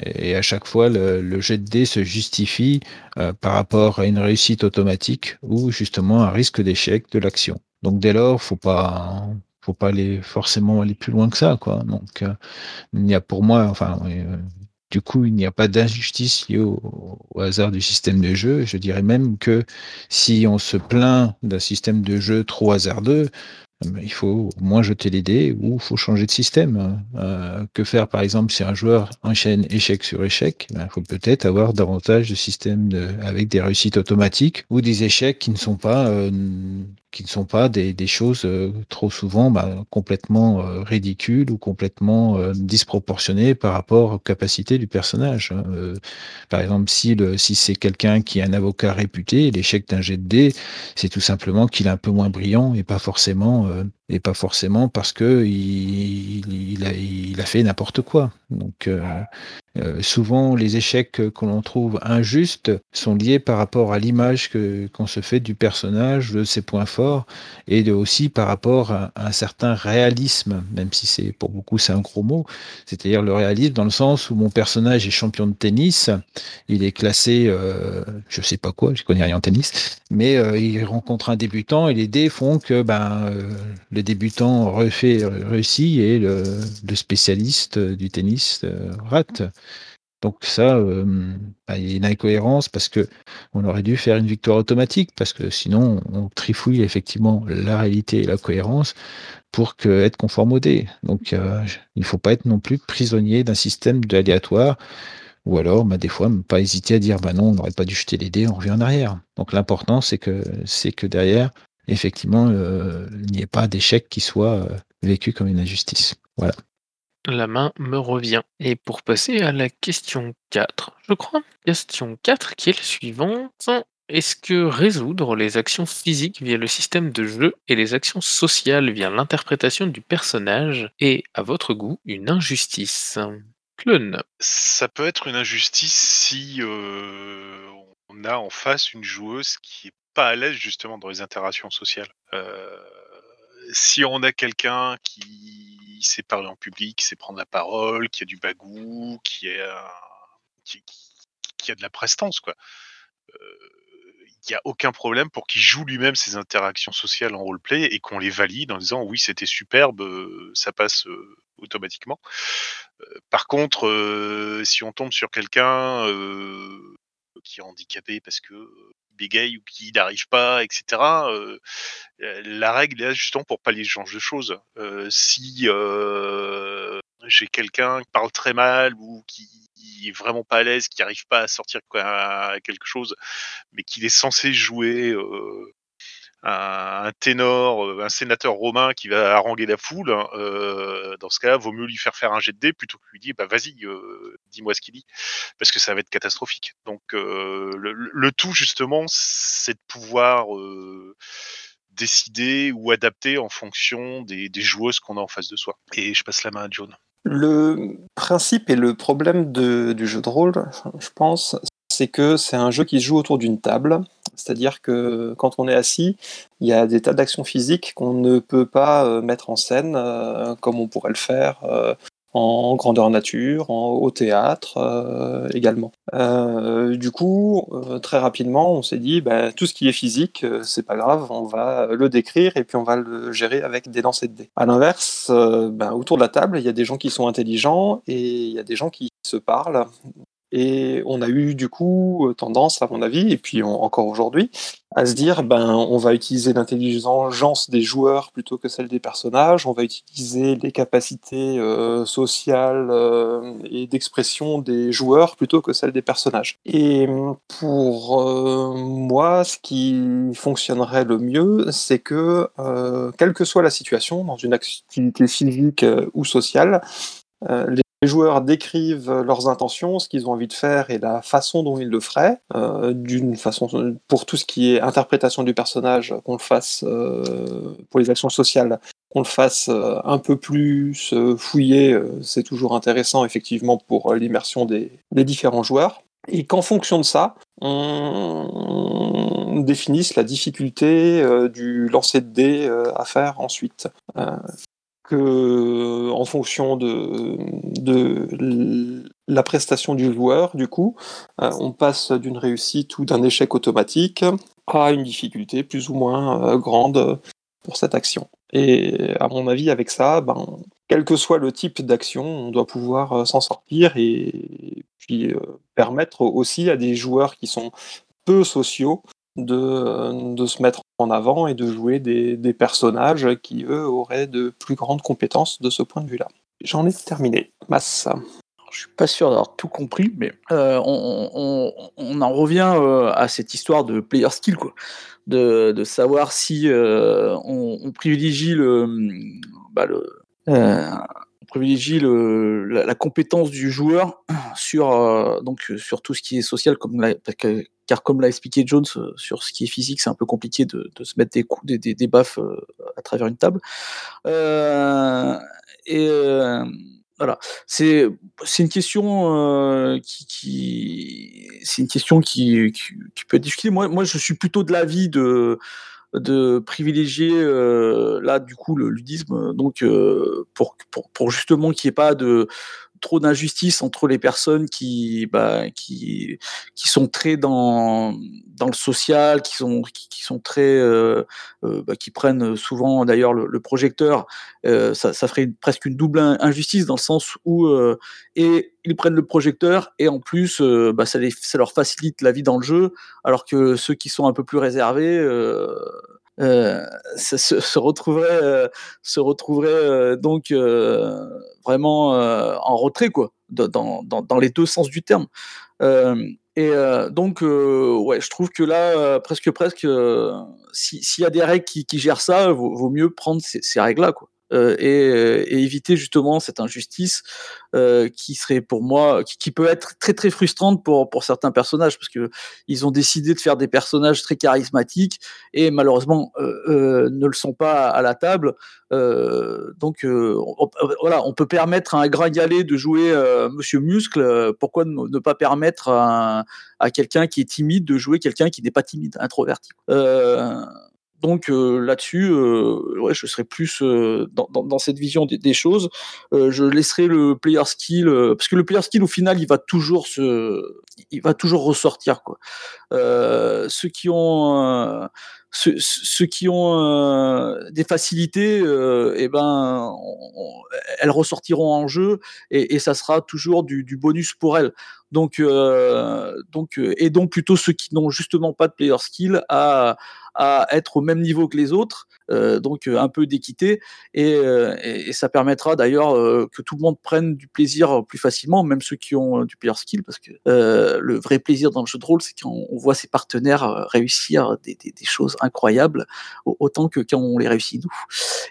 Et, à chaque fois, le, le jet de dés se justifie euh, par rapport à une réussite automatique ou justement un risque d'échec de l'action. Donc dès lors, faut pas, faut pas aller forcément aller plus loin que ça, quoi. Donc euh, il n'y a pour moi, enfin, euh, du coup, il n'y a pas d'injustice liée au, hasard du système de jeu. Je dirais même que si on se plaint d'un système de jeu trop hasardeux, euh, il faut au moins jeter les dés ou il faut changer de système. Euh, que faire, par exemple, si un joueur enchaîne échec sur échec Il faut peut-être avoir davantage de systèmes avec des réussites automatiques ou des échecs qui ne sont pas, euh, qui ne sont pas des, choses euh, trop souvent bah, complètement euh, ridicules ou complètement euh, disproportionnées par rapport aux capacités du personnage. hein. Par exemple, si, c'est quelqu'un qui est un avocat réputé, l'échec d'un jet de dés, c'est tout simplement qu'il est un peu moins brillant et pas forcément, et pas forcément parce que il, a, fait n'importe quoi. Donc, souvent, les échecs que l'on trouve injustes sont liés par rapport à l'image qu'on se fait du personnage, de ses points forts, et aussi par rapport à, un certain réalisme, même si c'est pour beaucoup c'est un gros mot, c'est-à-dire le réalisme dans le sens où mon personnage est champion de tennis, il est classé, euh, je sais pas quoi, je connais rien en tennis, mais euh, il rencontre un débutant et les dés font que ben, euh, le débutant refait, réussit et le, le spécialiste du tennis euh, rate. Donc ça, euh, bah, il y a une incohérence parce que on aurait dû faire une victoire automatique parce que sinon on trifouille effectivement la réalité et la cohérence pour que, être conforme au dé. Donc euh, il ne faut pas être non plus prisonnier d'un système d'aléatoire ou alors bah, des fois ne pas hésiter à dire bah non on n'aurait pas dû jeter les dés, on revient en arrière. Donc l'important c'est que c'est derrière effectivement euh, il n'y ait pas d'échec qui soit vécu comme une injustice. Voilà. La main me revient. Et pour passer à la question 4, je crois, question 4 qui est la suivante. Est-ce que résoudre les actions physiques via le système de jeu et les actions sociales via l'interprétation du personnage est, à votre goût, une injustice? Clone. Ça peut être une injustice si euh, on a en face une joueuse qui est pas à l'aise justement dans les interactions sociales. Euh, si on a quelqu'un qui sait parler en public, sait prendre la parole, qui a du bagou, qui, euh, a de la prestance, quoi. Il n'y a aucun problème pour qu'il joue lui-même ses interactions sociales en roleplay et qu'on les valide en disant oui c'était superbe, euh, ça passe euh, automatiquement. Euh, par contre, euh, si on tombe sur quelqu'un euh, qui est handicapé parce que bégaye ou qu'il n'arrive pas, etc. la règle est là justement pour pallier ce genre de choses. Si j'ai quelqu'un qui parle très mal ou qui est vraiment pas à l'aise, qui n'arrive pas à sortir quelque chose, mais qu'il est censé jouer un, ténor, euh, un sénateur romain qui va haranguer la foule, hein, euh, dans ce cas-là, vaut mieux lui faire faire un jet de dés plutôt que lui dire bah vas-y, euh, dis-moi ce qu'il dit, parce que ça va être catastrophique. Donc le, tout justement, c'est de pouvoir décider ou adapter en fonction des, joueuses qu'on a en face de soi. Et je passe la main à John. Le principe et le problème du jeu de rôle, je pense, c'est que c'est un jeu qui se joue autour d'une table. C'est-à-dire que quand on est assis, il y a des tas d'actions physiques qu'on ne peut pas euh, mettre en scène euh, comme on pourrait le faire euh, en grandeur nature, au théâtre également. Du coup, très rapidement, on s'est dit, bah, tout ce qui est physique, c'est pas grave, on va le décrire et puis on va le gérer avec des lancers de dés. À l'inverse, ben, autour de la table, il y a des gens qui sont intelligents et il y a des gens qui se parlent. Et on a eu du coup euh, tendance, à mon avis, et puis encore aujourd'hui, à se dire ben on va utiliser l'intelligence des joueurs plutôt que celle des personnages, on va utiliser les capacités euh, sociales euh, et d'expression des joueurs plutôt que celles des personnages. Et pour moi, ce qui fonctionnerait le mieux, c'est que quelle que soit la situation, dans une activité physique ou sociale, les les joueurs décrivent leurs intentions, ce qu'ils ont envie de faire et la façon dont ils le feraient. Euh, d'une façon, pour tout ce qui est interprétation du personnage, qu'on le fasse euh, pour les actions sociales, qu'on le fasse euh, un peu plus fouillé, c'est toujours intéressant effectivement pour l'immersion des, différents joueurs. Et qu'en fonction de ça, on définisse la difficulté euh, du lancer de dés à faire ensuite. Que en fonction de, la prestation du joueur, du coup, euh, on passe d'une réussite ou d'un échec automatique à une difficulté plus ou moins euh, grande pour cette action. Et à mon avis, avec ça, ben, quel que soit le type d'action, on doit pouvoir euh, s'en sortir et puis euh, permettre aussi à des joueurs qui sont peu sociaux de, de se mettre en avant et de jouer des, des personnages qui, eux, auraient de plus grandes compétences de ce point de vue-là. J'en ai terminé. Masse. je suis pas sûr d'avoir tout compris, mais euh, on, on, on, en revient euh, à cette histoire de player skill, quoi. De, de savoir si euh, on, privilégie le, bah le privilégie la, compétence du joueur sur donc sur tout ce qui est social, car comme l'a expliqué Jones sur ce qui est physique, c'est un peu compliqué de, se mettre des coups, des, des, baffes à travers une table. et voilà, c'est une question euh, qui, c'est une question qui, qui, peut être discutée. Moi, moi, je suis plutôt de l'avis de de privilégier euh, là du coup le ludisme, donc euh, pour, pour, pour justement qu'il n'y ait pas de trop d'injustice entre les personnes qui, bah, sont très dans, le social, qui sont, très, euh, euh, bah, qui prennent souvent d'ailleurs le, projecteur. Euh, ça, ferait presque une double injustice dans le sens où ils prennent le projecteur et en plus, bah, ça leur facilite la vie dans le jeu, alors que ceux qui sont un peu plus réservés euh, se, se, retrouverait, euh, se retrouverait euh, donc vraiment en retrait, quoi, dans, dans, dans, les deux sens du terme. et donc, ouais, je trouve que là, presque, presque, s'il y a des règles qui, qui gèrent ça, vaut, vaut mieux prendre ces, ces règles-là, quoi. Euh, et, et, éviter justement cette injustice euh, qui serait pour moi, qui, peut être très très frustrante pour, pour certains personnages, parce que ils ont décidé de faire des personnages très charismatiques et malheureusement euh, ne le sont pas à la table. donc on, voilà, on peut permettre à un gringalet de jouer Monsieur Muscle, pourquoi ne, pas permettre à quelqu'un qui est timide de jouer quelqu'un qui n'est pas timide, introverti. Donc euh, là-dessus, euh, ouais, je serais plus euh, dans, dans, cette vision des, des choses. je laisserai le player skill parce que le player skill au final, il va toujours se, il va toujours ressortir quoi. ceux qui ont ceux, qui ont euh, des facilités, euh, eh ben, elles ressortiront en jeu et, ça sera toujours du, bonus pour elles. Donc, euh, donc, et donc plutôt ceux qui n'ont justement pas de player skill à, être au même niveau que les autres, euh, donc un peu d'équité et, ça permettra d'ailleurs que tout le monde prenne du plaisir plus facilement, même ceux qui ont du player skill, parce que le vrai plaisir dans le jeu de rôle, c'est quand on voit ses partenaires réussir des choses incroyable, autant que quand on les réussit nous.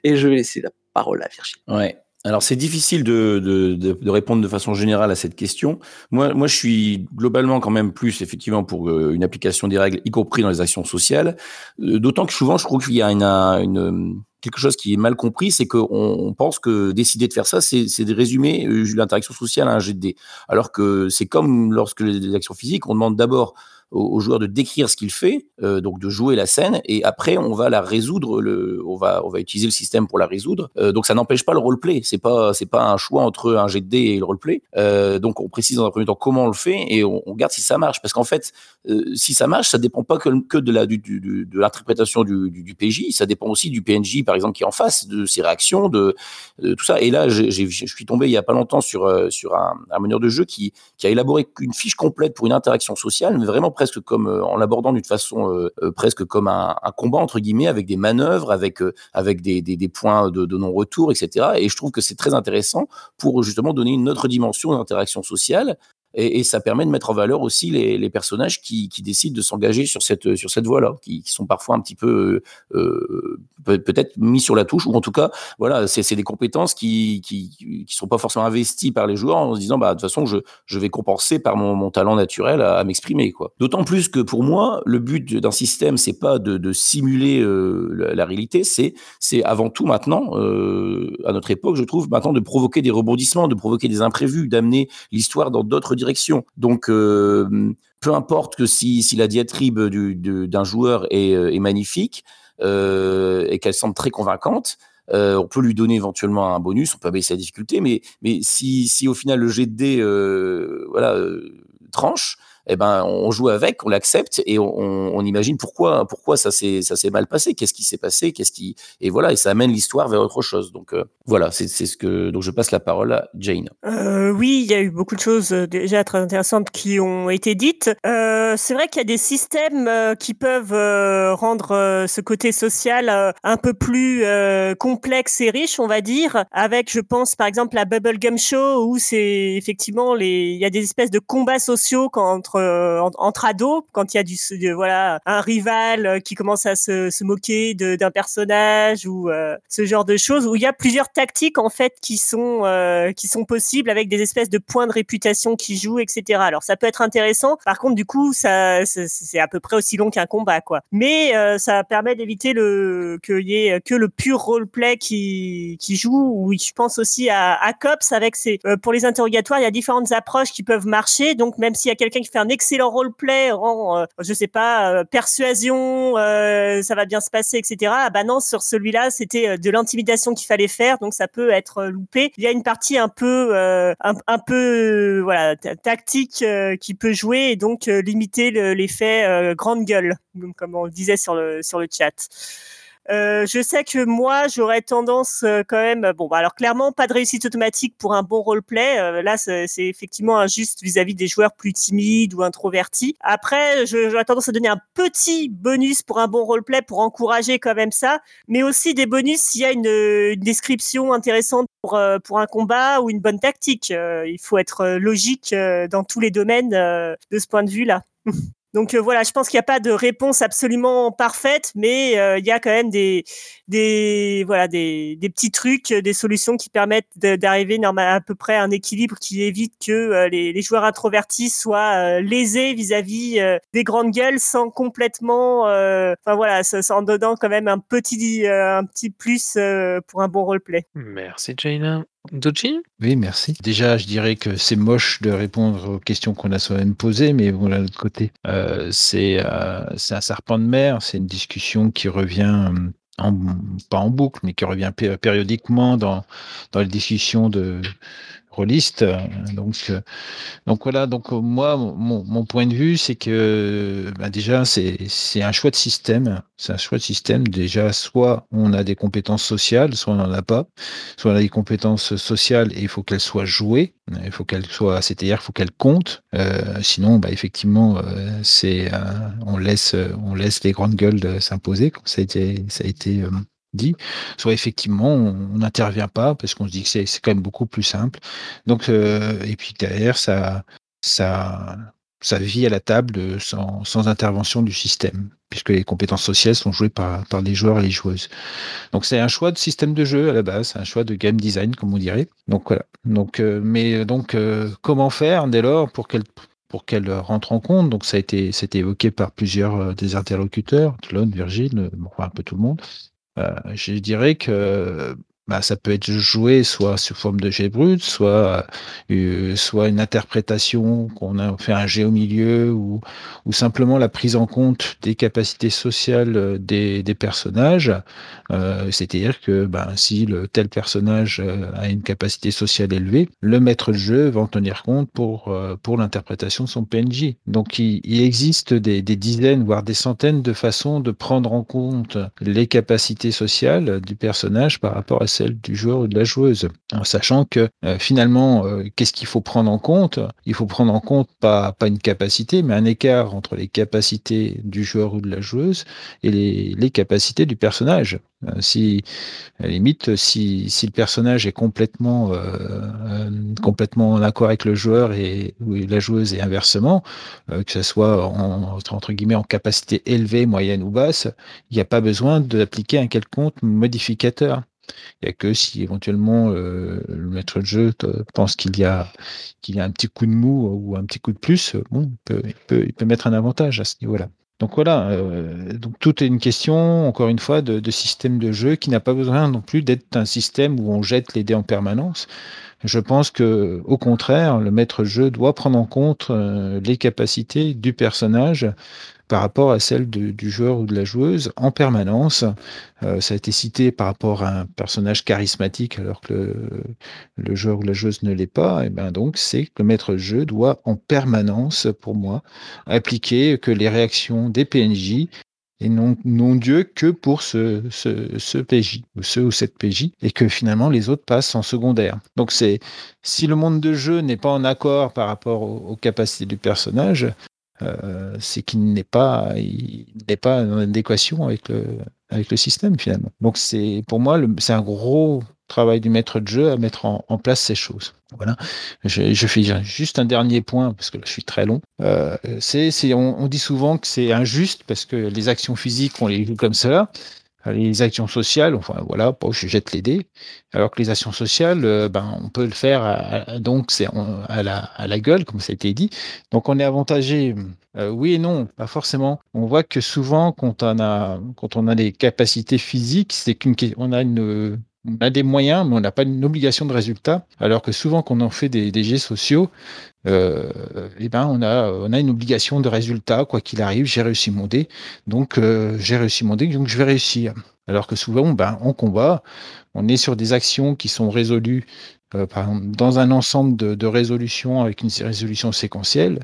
Et je vais laisser la parole à Virginie. Ouais. Alors c'est difficile de, de, de, répondre de façon générale à cette question. Moi, moi, je suis globalement quand même plus effectivement pour euh, une application des règles, y compris dans les actions sociales. Euh, d'autant que souvent, je trouve qu'il y a une, une, quelque chose qui est mal compris, c'est qu'on on pense que décider de faire ça, c'est de résumer euh, l'interaction sociale à un jet de dés. Alors que c'est comme lorsque les actions physiques, on demande d'abord au, au, joueur de décrire ce qu'il fait, euh, donc de jouer la scène, et après on va la résoudre, le, on va on va utiliser le système pour la résoudre. Euh, donc ça n'empêche pas le roleplay, c'est pas c'est pas un choix entre un jet de dés et le roleplay. Euh, donc on précise dans un premier temps comment on le fait et on, on regarde si ça marche, parce qu'en fait si ça marche, ça dépend pas que, que de la du, de l'interprétation du, du, PJ, ça dépend aussi du PNJ par exemple qui est en face, de ses réactions, de, tout ça. Et là je suis tombé il y a pas longtemps sur sur un, un meneur de jeu qui qui a élaboré une fiche complète pour une interaction sociale, mais vraiment presque comme euh, en l'abordant d'une façon euh, euh, presque comme un, combat entre guillemets, avec des manœuvres, avec avec des, des, points de, de non-retour, etc. Et je trouve que c'est très intéressant pour justement donner une autre dimension d'interaction sociale et, ça permet de mettre en valeur aussi les, personnages qui, décident de s'engager sur cette, sur cette voie-là, qui, sont parfois un petit peu euh, peut-être mis sur la touche, ou en tout cas, voilà, c'est des compétences qui, qui, sont pas forcément investies par les joueurs en se disant, bah, de toute façon, je, je vais compenser par mon, mon talent naturel à, m'exprimer, quoi. D'autant plus que pour moi, le but d'un système, c'est pas de, simuler euh, la, réalité, c'est avant tout maintenant, euh, à notre époque, je trouve, maintenant de provoquer des rebondissements, de provoquer des imprévus, d'amener l'histoire dans d'autres Donc, euh, peu importe que si, si la diatribe d'un joueur est, est magnifique euh, et qu'elle semble très convaincante, euh, on peut lui donner éventuellement un bonus, on peut baisser la difficulté, mais, mais si, si au final le jet de dés, voilà, tranche, eh ben, on joue avec, on l'accepte et on, imagine pourquoi, pourquoi ça s'est, ça s'est mal passé, qu'est-ce qui s'est passé, qu'est-ce qui, et voilà, et ça amène l'histoire vers autre chose. Donc euh, voilà, c'est, c'est ce que, donc je passe la parole à Jane. Euh, oui, il y a eu beaucoup de choses euh, déjà très intéressantes qui ont été dites. C'est vrai qu'il y a des systèmes qui peuvent rendre ce côté social un peu plus complexe et riche, on va dire, avec, je pense, par exemple, la Bubblegum Show où c'est effectivement les, il y a des espèces de combats sociaux entre entre ados, quand il y a du voilà un rival qui commence à se, se moquer d'un personnage ou ce genre de choses, où il y a plusieurs tactiques en fait qui sont qui sont possibles avec des espèces de points de réputation qui jouent, etc. Alors ça peut être intéressant. Par contre, du coup, ça c'est à peu près aussi long qu'un combat, quoi. Mais ça permet d'éviter le qu'il y ait que le pur roleplay qui qui joue. Ou je pense aussi à, à Cops avec ses pour les interrogatoires, il y a différentes approches qui peuvent marcher. Donc même s'il y a quelqu'un qui fait un excellent roleplay en, euh, je sais pas, euh, persuasion, euh, ça va bien se passer, etc. Ah bah non, sur celui-là, c'était de l'intimidation qu'il fallait faire, donc ça peut être loupé. Il y a une partie un peu, un, peu, voilà, tactique qui peut jouer et donc limiter l'effet grande gueule, comme on le disait sur le sur le chat. Euh, je sais que moi, j'aurais tendance euh, quand même. Bon, bah, alors clairement, pas de réussite automatique pour un bon roleplay. Euh, là, c'est effectivement injuste vis-à-vis des joueurs plus timides ou introvertis. Après, j'aurais tendance à donner un petit bonus pour un bon roleplay pour encourager quand même ça, mais aussi des bonus s'il y a une, une, description intéressante pour pour un combat ou une bonne tactique. il faut être logique dans tous les domaines de ce point de vue-là. Donc euh, voilà, je pense qu'il n'y a pas de réponse absolument parfaite, mais euh, il y a quand même des, voilà des, petits trucs, des solutions qui permettent d'arriver à peu près à un équilibre qui évite que euh, les, joueurs introvertis soient lésés vis-à-vis des grandes gueules sans complètement, enfin voilà, en donnant quand même un petit un petit plus pour un bon roleplay. Merci Jaina. Doji Oui, merci. Déjà, je dirais que c'est moche de répondre aux questions qu'on a soi-même posées, mais bon, d'un autre côté, euh, c'est euh, un serpent de mer, c'est une discussion qui revient, euh, pas en boucle, mais qui revient périodiquement dans, dans les discussions de, rôliste. Donc, euh, donc voilà, donc euh, moi, mon, point de vue, c'est que bah déjà, c'est un choix de système. C'est un choix de système. Déjà, soit on a des compétences sociales, soit on n'en a pas. Soit on a des compétences sociales et il faut qu'elles soient jouées. Il faut qu'elles soient, c'est-à-dire il faut qu'elles comptent. Euh, sinon, bah, effectivement, euh, c'est, on laisse, on laisse les grandes gueules s'imposer, ça a été, ça a été dit, soit effectivement on n'intervient pas parce qu'on se dit que c'est quand même beaucoup plus simple. Donc euh, et puis derrière ça ça ça vit à la table sans, sans, intervention du système, puisque les compétences sociales sont jouées par, par les joueurs et les joueuses. Donc c'est un choix de système de jeu à la base, un choix de game design, comme on dirait. Donc voilà. Donc, euh, mais donc euh, comment faire dès lors pour qu'elle pour qu'elle rentre en compte? Donc ça a été, évoqué par plusieurs des interlocuteurs, Tlon, Virgile, enfin un peu tout le monde. Euh, je dirais que bah, ça peut être joué soit sous forme de jet brut, soit, euh, soit une interprétation qu'on a fait un jet au milieu, ou, ou simplement la prise en compte des capacités sociales euh, des, des personnages. Euh, C'est-à-dire que ben, si le tel personnage euh, a une capacité sociale élevée, le maître de jeu va en tenir compte pour, pour l'interprétation de son PNJ. Donc il, il existe des, des, dizaines, voire des centaines de façons de prendre en compte les capacités sociales du personnage par rapport à celle du joueur ou de la joueuse. En sachant que euh, finalement, euh, qu'est-ce qu'il faut prendre en compte? Il faut prendre en compte pas, pas une capacité, mais un écart entre les capacités du joueur ou de la joueuse et les, les capacités du personnage. Euh, si, à la limite, si, si le personnage est complètement, complètement en accord avec le joueur et la joueuse et inversement, que ce soit en, entre guillemets en capacité élevée, moyenne ou basse, il n'y a pas besoin d'appliquer un quelconque modificateur. Il n'y a que si éventuellement euh, le maître de jeu pense qu'il y a qu'il y a un petit coup de mou ou un petit coup de plus, bon, il peut, il peut, mettre un avantage à ce niveau-là. Donc voilà, euh, donc tout est une question, encore une fois, de, système de jeu qui n'a pas besoin non plus d'être un système où on jette les dés en permanence. Je pense que, au contraire, le maître de jeu doit prendre en compte euh, les capacités du personnage par rapport à celle du joueur ou de la joueuse en permanence. Euh, ça a été cité par rapport à un personnage charismatique alors que le, joueur ou la joueuse ne l'est pas. Et ben donc, c'est que le maître de jeu doit en permanence, pour moi, appliquer que les réactions des PNJ et non, non Dieu que pour ce, ce, ce PJ, ou ce ou cette PJ, et que finalement les autres passent en secondaire. Donc c'est si le monde de jeu n'est pas en accord par rapport aux capacités du personnage, euh, c'est qu'il n'est pas, n'est pas en adéquation avec le, avec le système finalement. Donc c'est pour moi c'est un gros travail du maître de jeu à mettre en, place ces choses. Voilà. Je, je fais juste un dernier point parce que je suis très long. Euh, c'est, on, dit souvent que c'est injuste parce que les actions physiques on les joue comme cela. Les actions sociales, enfin voilà, je jette les dés. Alors que les actions sociales, euh, ben on peut le faire à, donc c'est à la, à la gueule comme ça a été dit. Donc on est avantagé. Euh, oui et non, pas forcément. On voit que souvent, quand on a, quand on a des capacités physiques, c'est qu'une, que- on a une, on a des moyens, mais on n'a pas une obligation de résultat. Alors que souvent, quand on fait des, des sociaux, euh, eh ben, on a, on a une obligation de résultat, quoi qu'il arrive. J'ai réussi mon dé, donc euh, j'ai réussi mon dé, donc je vais réussir. Alors que souvent, ben, en combat, on est sur des actions qui sont résolues euh, par exemple, dans un ensemble de, résolutions avec une résolution séquentielle.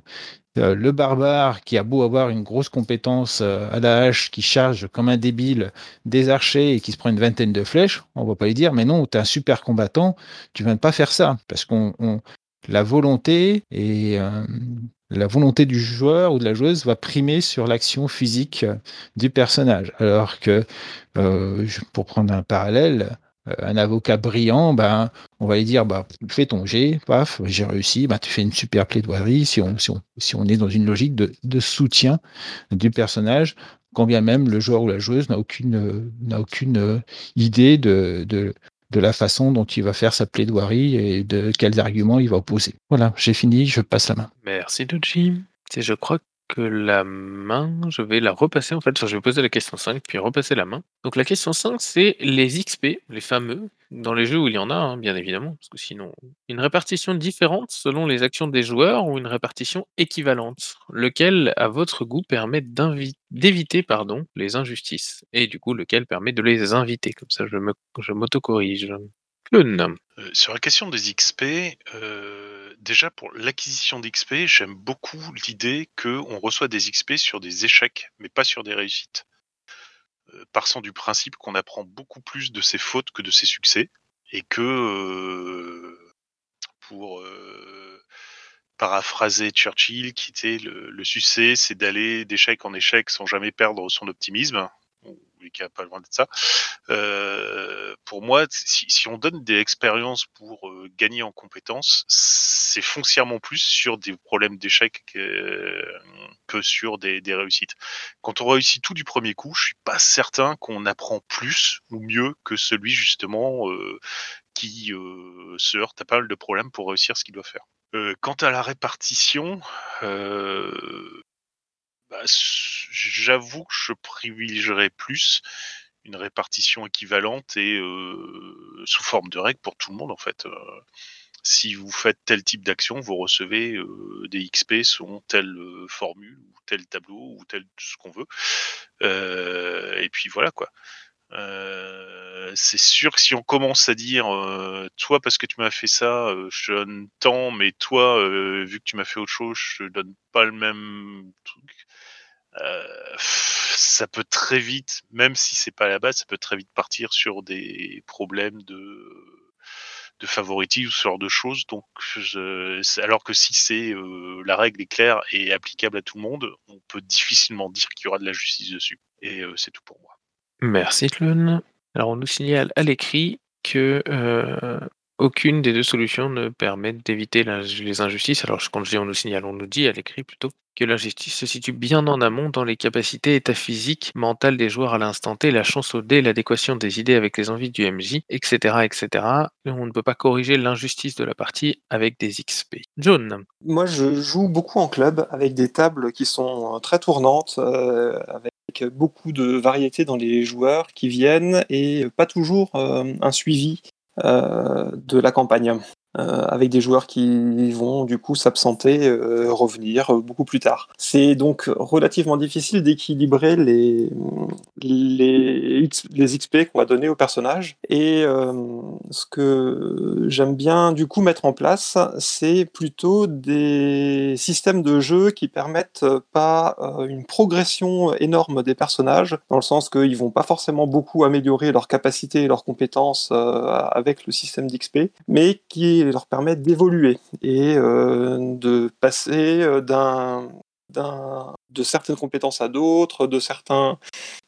Euh, le barbare qui a beau avoir une grosse compétence euh, à la hache, qui charge comme un débile des archers et qui se prend une vingtaine de flèches, on va pas lui dire, mais non, tu es un super combattant, tu viens de pas faire ça. Parce qu'on on- la volonté et la volonté du joueur ou de la joueuse va primer sur l'action physique du personnage. Alors que, pour prendre un parallèle, un avocat brillant, ben, on va lui dire, bah, fais ton jet, paf, j'ai réussi, bah, tu fais une super plaidoirie si on, est dans une logique de, soutien du personnage, quand bien même le joueur ou la joueuse n'a aucune, euh, aucune euh, idée de, la façon dont il va faire sa plaidoirie et de quels arguments il va opposer. Voilà, j'ai fini, je passe la main. Merci Doji. C'est, je crois que la main, je vais la repasser en fait. Je vais poser la question 5 puis repasser la main. Donc la question 5, c'est les XP, les fameux, dans les jeux où il y en a, hein, bien évidemment, parce que sinon, une répartition différente selon les actions des joueurs ou une répartition équivalente, lequel, à votre goût, permet d'éviter pardon, les injustices, et du coup, lequel permet de les inviter. Comme ça, je m'autocorrige. Euh, sur la question des XP, euh, déjà pour l'acquisition d'XP, j'aime beaucoup l'idée qu'on reçoit des XP sur des échecs, mais pas sur des réussites. Euh, partant du principe qu'on apprend beaucoup plus de ses fautes que de ses succès, et que euh, pour paraphraser Churchill, qui était le, le succès, c'est d'aller d'échec en échec sans jamais perdre son optimisme. Ou les cas pas loin de ça. Euh, pour moi, si, on donne des expériences pour euh, gagner en compétences, c'est foncièrement plus sur des problèmes d'échec que, sur des, réussites. Quand on réussit tout du premier coup, je suis pas certain qu'on apprend plus ou mieux que celui justement euh, qui se heurte à pas mal de problèmes pour réussir ce qu'il doit faire. Quant à la répartition, bah, j'avoue que je privilégierais plus une répartition équivalente et euh, sous forme de règles pour tout le monde en fait. Si vous faites tel type d'action, vous recevez des XP selon telle formule ou tel tableau ou tel ce qu'on veut. Et puis voilà quoi. C'est sûr que si on commence à dire toi parce que tu m'as fait ça, je donne tant, mais toi vu que tu m'as fait autre chose, je donne pas le même truc. Euh, ça peut très vite, même si c'est pas la base, ça peut très vite partir sur des problèmes de de favoritisme, ce genre de choses. Donc, alors que si c'est euh, la règle est claire et applicable à tout le monde, on peut difficilement dire qu'il y aura de la justice dessus. Et euh, c'est tout pour moi. Merci Tlun. Alors on nous signale à l'écrit que aucune des deux solutions ne permet d'éviter les injustices. Alors quand je dis on nous signale, on nous dit à l'écrit plutôt que l'injustice se situe bien en amont dans les capacités état physique, mental des joueurs à l'instant T, la chance au dé, l'adéquation des idées avec les envies du MJ, etc., etc. Et on ne peut pas corriger l'injustice de la partie avec des XP. John. Moi, je joue beaucoup en club avec des tables qui sont euh, très tournantes, euh, avec beaucoup de variétés dans les joueurs qui viennent et pas toujours euh, un suivi de la campagne. Euh, avec des joueurs qui vont du coup s'absenter, euh, revenir euh, beaucoup plus tard. C'est donc relativement difficile d'équilibrer les, les, les XP qu'on va donner aux personnages. Et ce que j'aime bien du coup mettre en place, c'est plutôt des systèmes de jeu qui permettent pas une progression énorme des personnages, dans le sens qu'ils vont pas forcément beaucoup améliorer leurs capacités et leurs compétences avec le système d'XP, mais qui leur permet d'évoluer et euh, de passer euh, d'un de certaines compétences à d'autres, de, certains,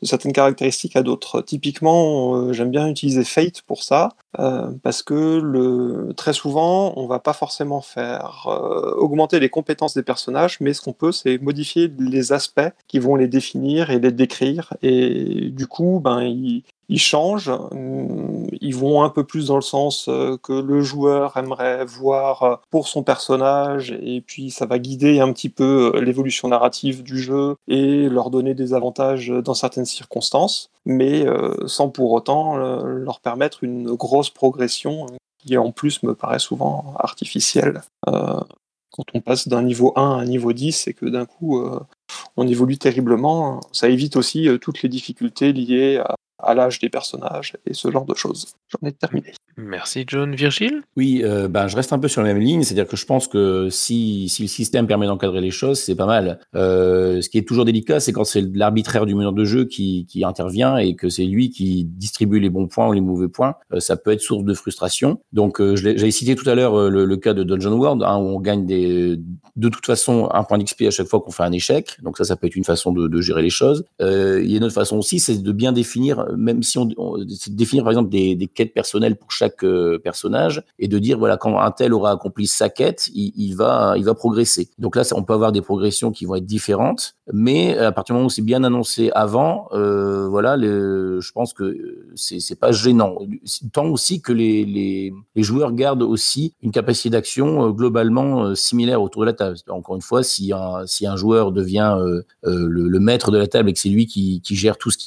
de certaines caractéristiques à d'autres. Typiquement, euh, j'aime bien utiliser Fate pour ça, parce que très souvent, on va pas forcément faire augmenter les compétences des personnages, mais ce qu'on peut, c'est modifier les aspects qui vont les définir et les décrire. Et du coup, ben, il, ils changent, hum, ils vont un peu plus dans le sens euh, que le joueur aimerait voir euh, pour son personnage, et puis ça va guider un petit peu euh, l'évolution narrative du jeu et leur donner des avantages dans certaines circonstances, mais sans pour autant leur permettre une grosse progression qui en plus me paraît souvent artificielle. quand on passe d'un niveau 1 à un niveau 10 et que d'un coup on évolue terriblement, ça évite aussi toutes les difficultés liées à à l'âge des personnages et ce genre de choses. J'en ai terminé. Merci John. Virgile? Oui, euh, ben, je reste un peu sur la même ligne, c'est-à-dire que je pense que si, si le système permet d'encadrer les choses, c'est pas mal. Euh, ce qui est toujours délicat, c'est quand c'est l'arbitraire du meneur de jeu qui, qui intervient et que c'est lui qui distribue les bons points ou les mauvais points. Euh, ça peut être source de frustration. Donc, euh, j'avais cité tout à l'heure euh, le, le, cas de Dungeon World, hein, où on gagne des, de toute façon un point d'XP à chaque fois qu'on fait un échec. Donc ça, ça peut être une façon de, de gérer les choses. il y a une autre façon aussi, c'est de bien définir, même si on, on définir par exemple des, des quêtes personnelles pour chaque euh, personnage et de dire voilà quand un tel aura accompli sa quête, il, va il va progresser. Donc là, on peut avoir des progressions qui vont être différentes, mais à partir du moment où c'est bien annoncé avant, euh, voilà, je pense que c'est c'est pas gênant. Tant aussi que les, joueurs gardent aussi une capacité d'action euh, globalement similaire autour de la table. Encore une fois, si un joueur devient le, maître de la table et que c'est lui qui, gère tous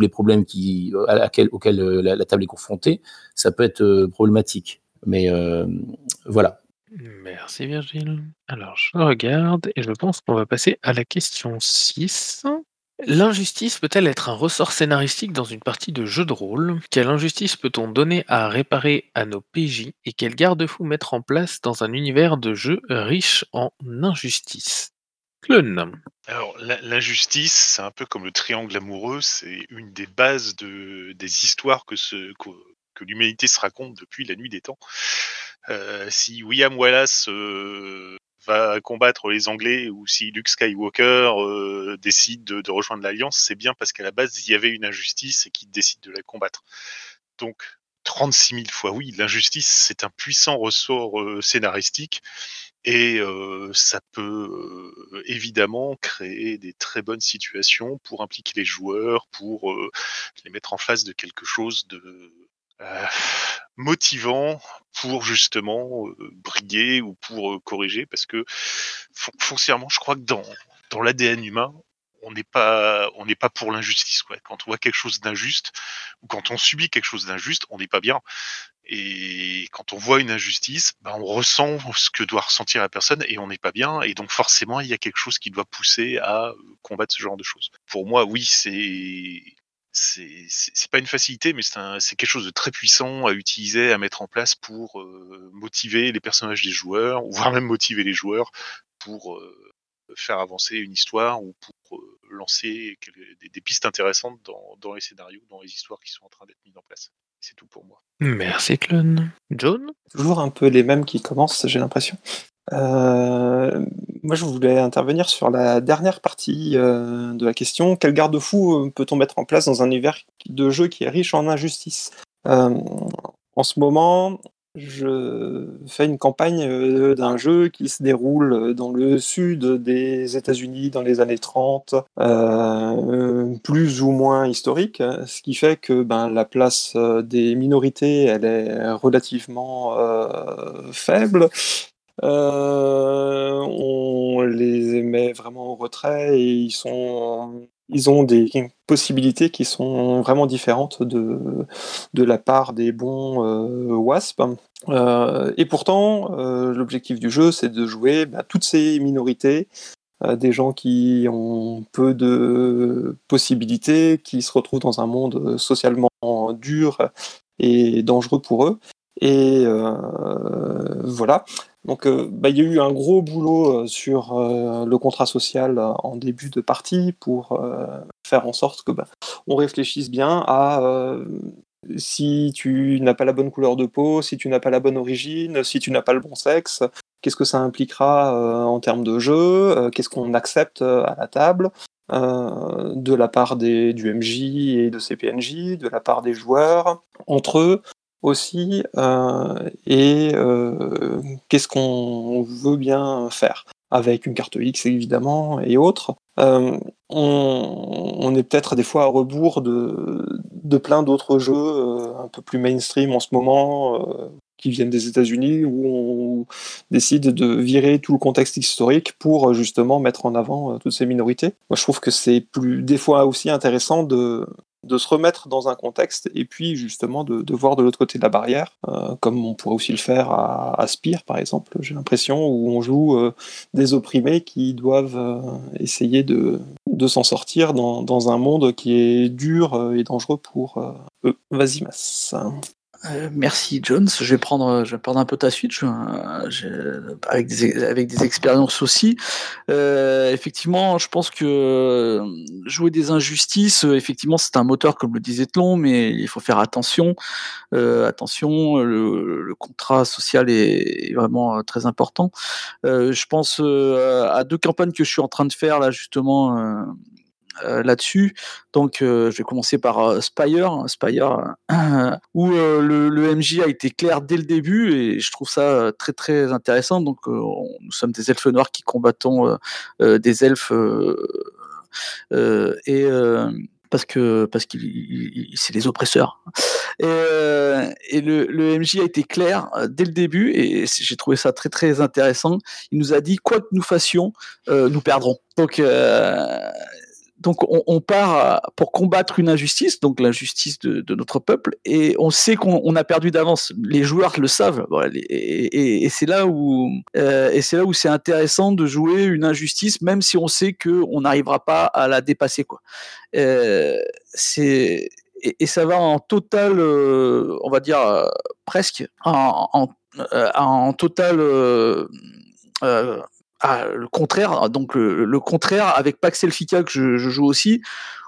les problèmes auxquels la, la table est confrontée, ça peut être euh, problématique. Mais euh, voilà. Merci Virgile. Alors je regarde et je pense qu'on va passer à la question 6. L'injustice peut-elle être un ressort scénaristique dans une partie de jeu de rôle? Quelle injustice peut-on donner à réparer à nos PJ et quel garde-fou mettre en place dans un univers de jeu riche en injustice? Clone. Alors, l'injustice, c'est un peu comme le triangle amoureux, c'est une des bases de, des histoires que, ce, que l'humanité se raconte depuis la nuit des temps. Euh, si William Wallace euh, va combattre les Anglais ou si Luke Skywalker euh, décide de, rejoindre l'Alliance, c'est bien parce qu'à la base, il y avait une injustice et qu'il décide de la combattre. Donc, 36 000 fois oui, l'injustice, c'est un puissant ressort scénaristique et ça peut évidemment créer des très bonnes situations pour impliquer les joueurs, pour les mettre en face de quelque chose de euh, motivant pour justement briller ou pour corriger parce que foncièrement je crois que dans dans l'ADN humain on n'est pas pas pour l'injustice quoi. Quand on voit quelque chose d'injuste ou quand on subit quelque chose d'injuste, on n'est pas bien. Et quand on voit une injustice, ben on ressent ce que doit ressentir la personne et on n'est pas bien. Et donc forcément, il y a quelque chose qui doit pousser à combattre ce genre de choses. Pour moi, oui, c'est c'est pas une facilité, mais c'est quelque chose de très puissant à utiliser, à mettre en place pour euh, motiver les personnages des joueurs, ou voire même motiver les joueurs pour euh, faire avancer une histoire ou pour euh, lancer des, des, pistes intéressantes dans, dans, les scénarios, dans les histoires qui sont en train d'être mises en place. C'est tout pour moi. Merci Clone. John? Toujours un peu les mêmes qui commencent, j'ai l'impression. Euh, moi, je voulais intervenir sur la dernière partie euh, de la question. Quel garde-fou euh, peut-on mettre en place dans un univers de jeu qui est riche en injustice En ce moment, je fais une campagne d'un jeu qui se déroule dans le sud des États-Unis dans les années 30, plus ou moins historique, ce qui fait que ben, la place des minorités elle est relativement faible on les met vraiment en retrait et ils sont ils ont des possibilités qui sont vraiment différentes de, de la part des bons euh, WASP. Euh, et pourtant, euh, l'objectif du jeu, c'est de jouer bah, toutes ces minorités, des gens qui ont peu de possibilités, qui se retrouvent dans un monde socialement dur et dangereux pour eux. Et voilà. Donc, euh, bah, il y a eu un gros boulot euh, sur euh, le contrat social en début de partie pour faire en sorte que bah, on réfléchisse bien à si tu n'as pas la bonne couleur de peau, si tu n'as pas la bonne origine, si tu n'as pas le bon sexe, qu'est-ce que ça impliquera en termes de jeu, qu'est-ce qu'on accepte à la table. de la part des, du MJ et de ses PNJ, de la part des joueurs, entre eux, aussi euh, et euh, qu'est-ce qu'on veut bien faire avec une carte X évidemment et autres. Euh, on, est peut-être des fois à rebours de, plein d'autres jeux un peu plus mainstream en ce moment qui viennent des États-Unis où on décide de virer tout le contexte historique pour justement mettre en avant toutes ces minorités. Moi, je trouve que c'est plus des fois aussi intéressant de de se remettre dans un contexte et puis justement de, voir de l'autre côté de la barrière, euh, comme on pourrait aussi le faire à, Spire par exemple, j'ai l'impression, où on joue euh, des opprimés qui doivent euh, essayer de, s'en sortir dans, dans, un monde qui est dur et dangereux pour eux. Vas-y Mass. Euh, merci Jones. Je vais prendre, je vais prendre un peu ta suite, avec des avec des expériences aussi. Euh, effectivement, je pense que euh, jouer des injustices, effectivement, c'est un moteur comme le disait Tlon, mais il faut faire attention. attention, le, contrat social est, vraiment très important. je pense à deux campagnes que je suis en train de faire là justement euh, là-dessus. Donc, euh, je vais commencer par euh, Spire, Spire où le, MJ a été clair dès le début et je trouve ça très très intéressant. Donc, nous sommes des elfes noirs qui combattons des elfes et parce que parce qu'il c'est les oppresseurs. Et, le, MJ a été clair dès le début et j'ai trouvé ça très très intéressant. Il nous a dit quoi que nous fassions, nous perdrons. Donc donc on, part pour combattre une injustice, donc l'injustice de, notre peuple, et on sait qu'on a perdu d'avance. Les joueurs le savent, et, c'est là où euh, c'est là où c'est intéressant de jouer une injustice, même si on sait qu'on n'arrivera pas à la dépasser. Euh, et, ça va en total, euh, on va dire presque en total ah, le contraire, donc le, contraire avec Pax Elfica que je, joue aussi,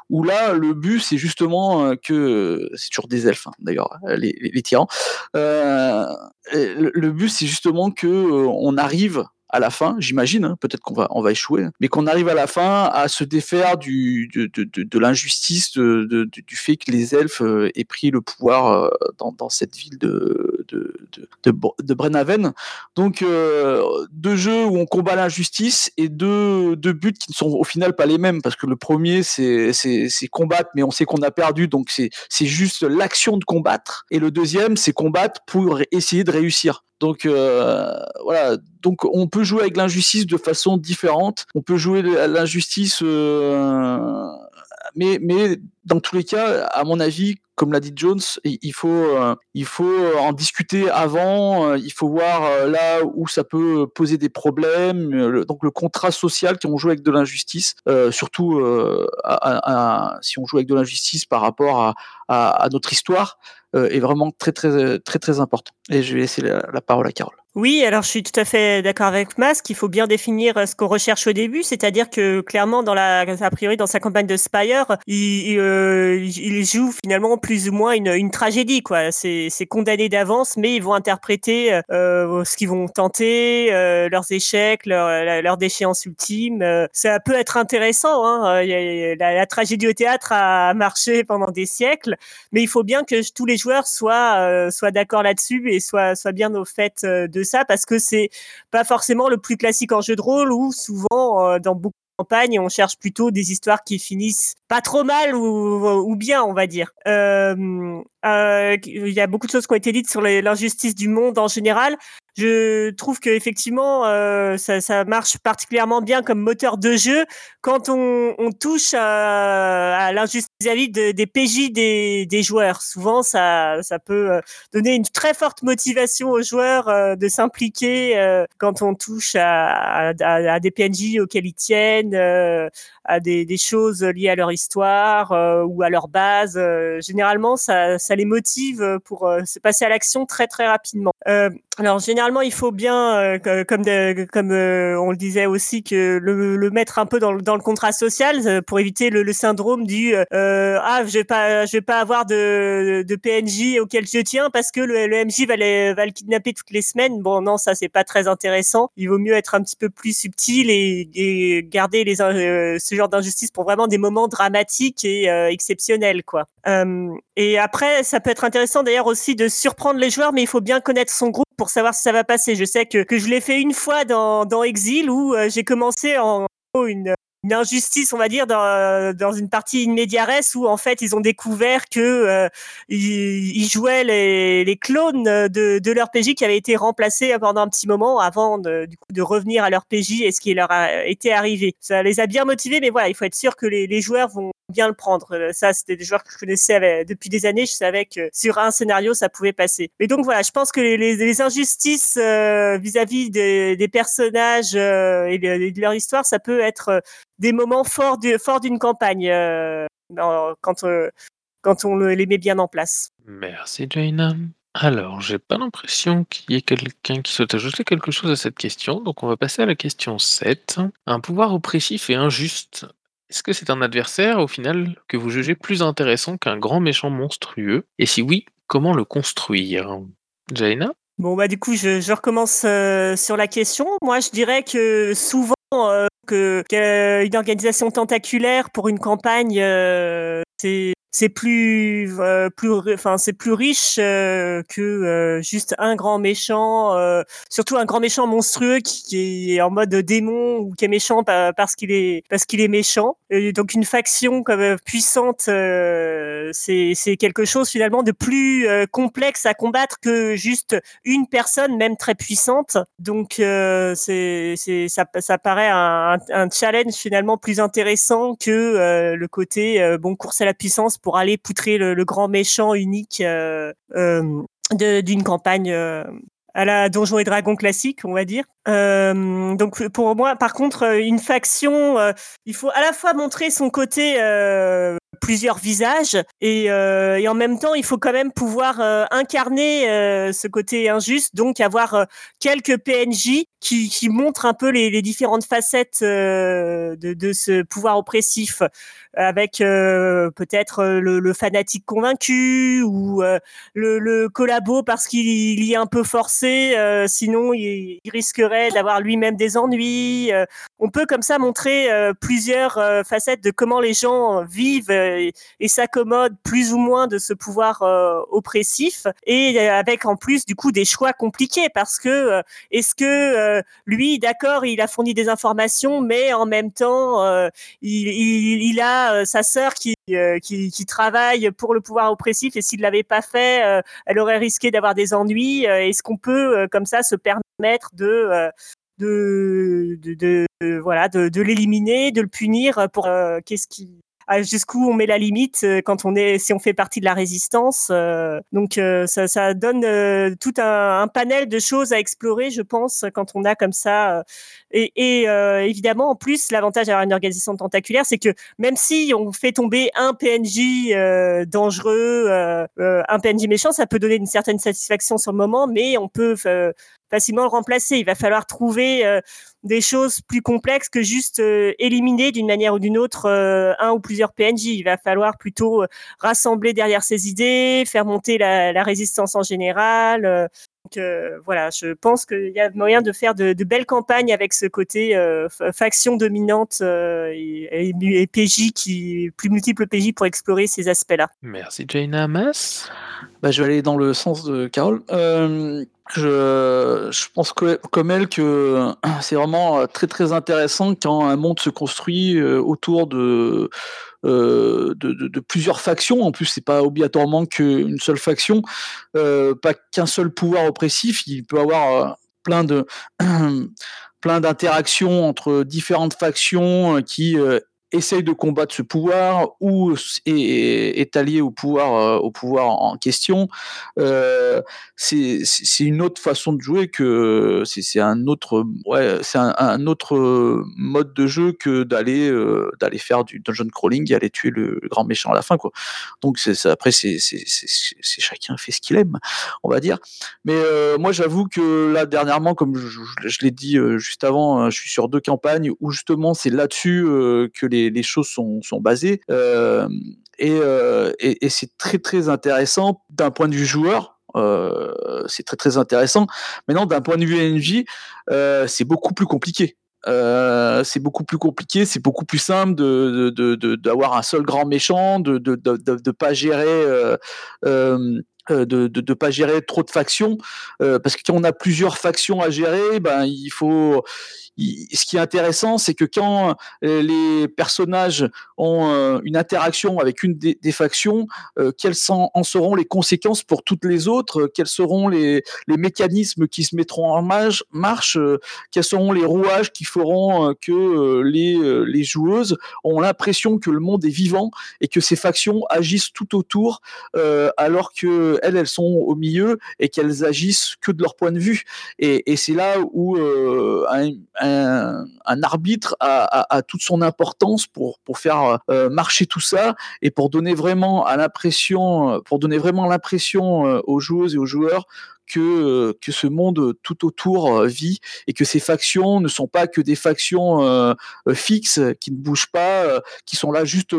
où là le but c'est justement euh, que c'est toujours des elfes hein, d'ailleurs les, les, tyrans. Euh, le, but c'est justement que euh, on arrive à la fin, j'imagine, hein, peut-être qu'on va, on va échouer, mais qu'on arrive à la fin à se défaire de, l'injustice, du fait que les elfes euh, aient pris le pouvoir euh, dans cette ville de, de, de, de. Donc, euh, deux jeux où on combat l'injustice et deux, deux buts qui ne sont au final pas les mêmes, parce que le premier, c'est combattre, mais on sait qu'on a perdu, donc c'est juste l'action de combattre. Et le deuxième, c'est combattre pour essayer de réussir. Donc euh, voilà, donc on peut jouer avec l'injustice de façon différente. On peut jouer l'injustice, euh, mais mais dans tous les cas, à mon avis, comme l'a dit Jones, il faut, euh, il faut en discuter avant, il faut voir là où ça peut poser des problèmes. donc le contrat social qui on joue avec de l'injustice, surtout si on joue avec de l'injustice par rapport à notre histoire, euh, est vraiment très très très très important. Et je vais laisser la parole à Carole. Oui, alors je suis tout à fait d'accord avec Mas qu'il faut bien définir euh, ce qu'on recherche au début, c'est-à-dire que clairement dans la a priori dans sa campagne de Spire, euh, il joue finalement plus ou moins une, une tragédie quoi. C'est condamné d'avance, mais ils vont interpréter euh, ce qu'ils vont tenter, euh, leurs échecs, leur, leur déchéance ultime. Euh, ça peut être intéressant. Hein. La, la, tragédie au théâtre a marché pendant des siècles, mais il faut bien que tous les joueurs soient soient d'accord là-dessus et soient soient bien au fait de ça parce que c'est pas forcément le plus classique en jeu de rôle où souvent euh, dans beaucoup de campagnes on cherche plutôt des histoires qui finissent pas trop mal ou, bien on va dire. Euh, euh, il y a beaucoup de choses qui ont été dites sur l'injustice du monde en général. je trouve que effectivement euh, ça, ça, marche particulièrement bien comme moteur de jeu quand on, on touche à, à l'injustice vis-à-vis de, des PJ des, des, joueurs. Souvent, ça, ça peut euh, donner une très forte motivation aux joueurs euh, de s'impliquer euh, quand on touche à, à, à, des PNJ auxquels ils tiennent, à des, des, choses liées à leur histoire ou à leur base. généralement, ça, ça les motive pour se passer à l'action très très rapidement. Alors généralement, il faut bien, comme de, comme on le disait aussi, que le, le, mettre un peu dans dans le contrat social pour éviter le, le syndrome du euh, ah je vais pas je vais pas avoir de, de PNJ auquel je tiens parce que le, le MJ va, les, va le kidnapper toutes les semaines. Bon non ça c'est pas très intéressant. Il vaut mieux être un petit peu plus subtil et, garder les euh, ce genre d'injustice pour vraiment des moments dramatiques et euh, exceptionnels quoi. Euh, et après ça peut être intéressant d'ailleurs aussi de surprendre les joueurs mais il faut bien connaître son groupe pour savoir si ça va passer. Je sais que, que je l'ai fait une fois dans, dans Exil où j'ai commencé en une une injustice, on va dire, dans, dans une partie immédiaresse où en fait ils ont découvert que euh, ils, jouaient les, les clones de, de, leur PJ qui avaient été remplacés pendant un petit moment avant de, du coup de revenir à leur PJ et ce qui leur a été arrivé. Ça les a bien motivés, mais voilà, il faut être sûr que les joueurs vont bien le prendre. Euh, ça, c'était des joueurs que je connaissais depuis des années. Je savais que sur un scénario, ça pouvait passer. Mais donc voilà, je pense que les, injustices euh, vis-à-vis des, personnages euh, et de, leur histoire, ça peut être des moments forts d'une campagne quand, quand on les met bien en place. Merci Jaina. Alors, j'ai pas l'impression qu'il y ait quelqu'un qui souhaite ajouter quelque chose à cette question, donc on va passer à la question 7. Un pouvoir oppressif et injuste. Est-ce que c'est un adversaire, au final, que vous jugez plus intéressant qu'un grand méchant monstrueux? Et si oui, comment le construire? Jaina? Bon, bah du coup, je, recommence euh, sur la question. Moi, je dirais que souvent, euh, qu'une organisation tentaculaire pour une campagne, euh, c'est c'est plus euh, plus enfin c'est plus riche euh, que euh, juste un grand méchant euh, surtout un grand méchant monstrueux qui, qui, est en mode démon ou qui est méchant parce qu'il est parce qu'il est méchant. Donc une faction comme puissante c'est c'est quelque chose finalement de plus complexe à combattre que juste une personne même très puissante. Donc c'est c'est ça ça paraît un, un challenge finalement plus intéressant que le côté bon course à la puissance pour aller poutrer le, grand méchant unique euh, euh, d'une campagne euh, à la Donjon et Dragon classique, on va dire. Euh, donc pour moi, par contre, une faction, euh, il faut à la fois montrer son côté euh, plusieurs visages et, et, en même temps, il faut quand même pouvoir incarner ce côté injuste, donc avoir quelques PNJ qui, qui montrent un peu les, les différentes facettes de, de, ce pouvoir oppressif avec euh, peut-être le, le, fanatique convaincu ou euh, le, le, collabo parce qu'il y est un peu forcé, euh, sinon il, il risquerait d'avoir lui-même des ennuis. on peut comme ça montrer plusieurs facettes de comment les gens vivent et, et s'accommodent plus ou moins de ce pouvoir oppressif et avec en plus du coup des choix compliqués parce que est-ce que lui d'accord il a fourni des informations mais en même temps il, il, il a euh, sa sœur qui, euh, qui, qui travaille pour le pouvoir oppressif et s'il l'avait pas fait, euh, elle aurait risqué d'avoir des ennuis. Est-ce qu'on peut comme ça se permettre de de, voilà de, l'éliminer, de le punir pour qu'est-ce qui jusqu'où on met la limite euh, quand on est si on fait partie de la résistance. Euh, donc euh, ça, donne tout un, un, panel de choses à explorer, je pense, quand on a comme ça. Et, et évidemment, en plus, l'avantage d'avoir une organisation tentaculaire, c'est que même si on fait tomber un PNJ dangereux, un PNJ méchant, ça peut donner une certaine satisfaction sur le moment, mais on peut facilement le remplacer. Il va falloir trouver euh, des choses plus complexes que juste euh, éliminer d'une manière ou d'une autre euh, un ou plusieurs PNJ. Il va falloir plutôt rassembler derrière ses idées, faire monter la résistance en général. Donc voilà, je pense qu'il y a moyen de faire de, de, belles campagnes avec ce côté faction dominante et, et, PJ qui plus multiples PJ pour explorer ces aspects-là. Merci Jaina Mas? Bah, je vais aller dans le sens de Carole. Euh, je, je pense que, comme elle que c'est vraiment très très intéressant quand un monde se construit euh, autour de, euh, de, de, plusieurs factions. En plus, c'est pas obligatoirement qu'une seule faction, euh, pas qu'un seul pouvoir oppressif. Il peut avoir plein de plein d'interactions entre différentes factions qui essaye de combattre ce pouvoir ou est, allié au pouvoir, euh, au pouvoir en question, euh, c'est une autre façon de jouer que c'est un autre, ouais, c'est un, autre mode de jeu que d'aller euh, d'aller faire du dungeon crawling et aller tuer le, grand méchant à la fin, quoi. Donc c'est après c'est chacun fait ce qu'il aime, on va dire. Mais moi j'avoue que là dernièrement, comme je, je l'ai dit juste avant, je suis sur deux campagnes où justement c'est là-dessus que les les, choses sont, basées. Euh, euh, et, c'est très très intéressant d'un point de vue joueur. Euh, c'est très très intéressant. Maintenant, d'un point de vue NJ, c'est beaucoup plus compliqué. c'est beaucoup plus compliqué, c'est beaucoup plus simple de d'avoir un seul grand méchant, de de de, pas gérer de, de, pas gérer trop de factions parce que quand on a plusieurs factions à gérer, ben il faut ce qui est intéressant, c'est que quand euh, les personnages ont euh, une interaction avec une des, factions, euh, quelles en seront les conséquences pour toutes les autres? Quels seront les, mécanismes qui se mettront en marche, Quels seront les rouages qui feront que les, les joueuses ont l'impression que le monde est vivant et que ces factions agissent tout autour, alors que elles, sont au milieu et qu'elles agissent que de leur point de vue. Et, c'est là où un, un, arbitre a, toute son importance pour, faire euh, marcher tout ça et pour donner vraiment l'impression, pour donner vraiment l'impression euh, aux joueuses et aux joueurs que, euh, que ce monde tout autour euh, vit et que ces factions ne sont pas que des factions euh, fixes qui ne bougent pas, qui sont là juste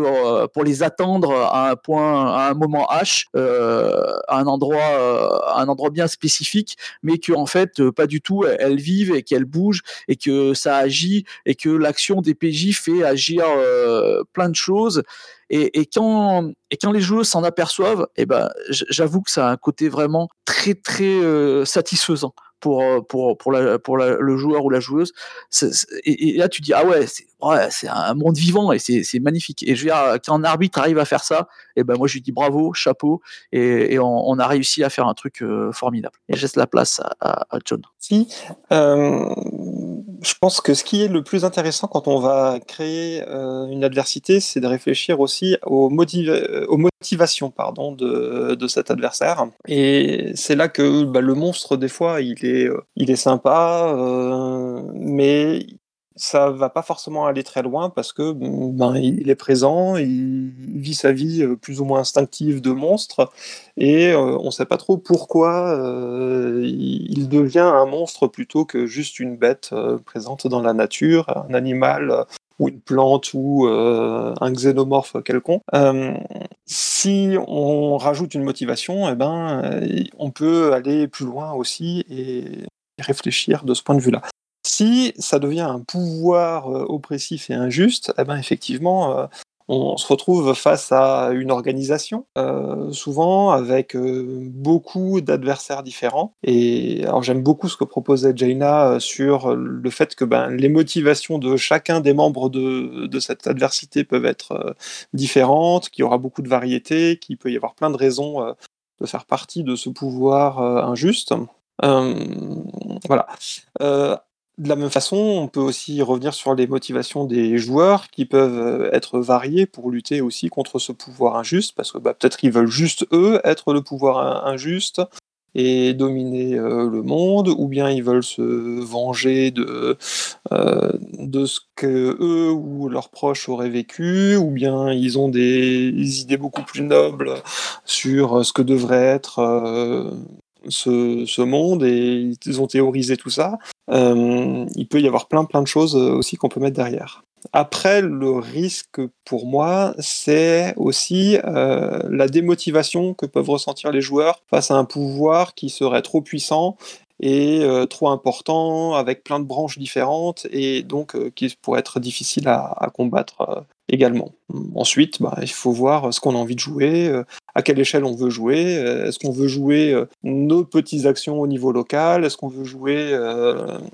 pour les attendre à un point, à un moment H, à un endroit, à un endroit bien spécifique, mais que en fait pas du tout elles vivent et qu'elles bougent et que ça agit et que l'action des PJ fait agir plein de choses et, quand, et les joueurs s'en aperçoivent, eh ben, j'avoue que ça a un côté vraiment très très euh, satisfaisant pour, euh, pour, pour, la, pour le joueur ou la joueuse. et, là, tu dis, ah ouais, c'est un monde vivant et c'est magnifique. Et je veux dire, quand un arbitre arrive à faire ça, et eh ben moi, je lui dis bravo, chapeau, et, on, a réussi à faire un truc euh, formidable. Et je laisse la place à, John. Si, je pense que ce qui est le plus intéressant quand on va créer une adversité, c'est de réfléchir aussi aux, aux motivations pardon, de, de, cet adversaire. Et c'est là que bah, le monstre, des fois, il est euh, il est sympa, euh, mais ça va pas forcément aller très loin parce que ben, il est présent, il vit sa vie euh, plus ou moins instinctive de monstre et on sait pas trop pourquoi il devient un monstre plutôt que juste une bête présente dans la nature, un animal ou une plante ou un xénomorphe quelconque. si on rajoute une motivation, eh ben, on peut aller plus loin aussi et réfléchir de ce point de vue-là. Si ça devient un pouvoir oppressif et injuste, eh ben, effectivement, on se retrouve face à une organisation, euh, souvent avec euh, beaucoup d'adversaires différents. Et j'aime beaucoup ce que proposait Jaina euh, sur le fait que ben, les motivations de chacun des membres de, de cette adversité peuvent être différentes, qu'il y aura beaucoup de variétés, qu'il peut y avoir plein de raisons de faire partie de ce pouvoir injuste. voilà. De la même façon, on peut aussi revenir sur les motivations des joueurs qui peuvent euh, être variées pour lutter aussi contre ce pouvoir injuste, parce que bah, peut-être qu'ils veulent juste eux être le pouvoir injuste et dominer euh, le monde, ou bien ils veulent se venger de, euh, de ce que eux ou leurs proches auraient vécu, ou bien ils ont des idées beaucoup plus nobles sur ce que devrait être ce, monde et ils ont théorisé tout ça. Euh, il peut y avoir plein plein de choses euh, aussi qu'on peut mettre derrière. Après, le risque pour moi, c'est aussi euh, la démotivation que peuvent ressentir les joueurs face à un pouvoir qui serait trop puissant et trop important, avec plein de branches différentes, et donc qui pourrait être difficile à combattre également. Ensuite, bah, il faut voir ce qu'on a envie de jouer, à quelle échelle on veut jouer. Est-ce qu'on veut jouer nos petites actions au niveau local Est-ce qu'on veut jouer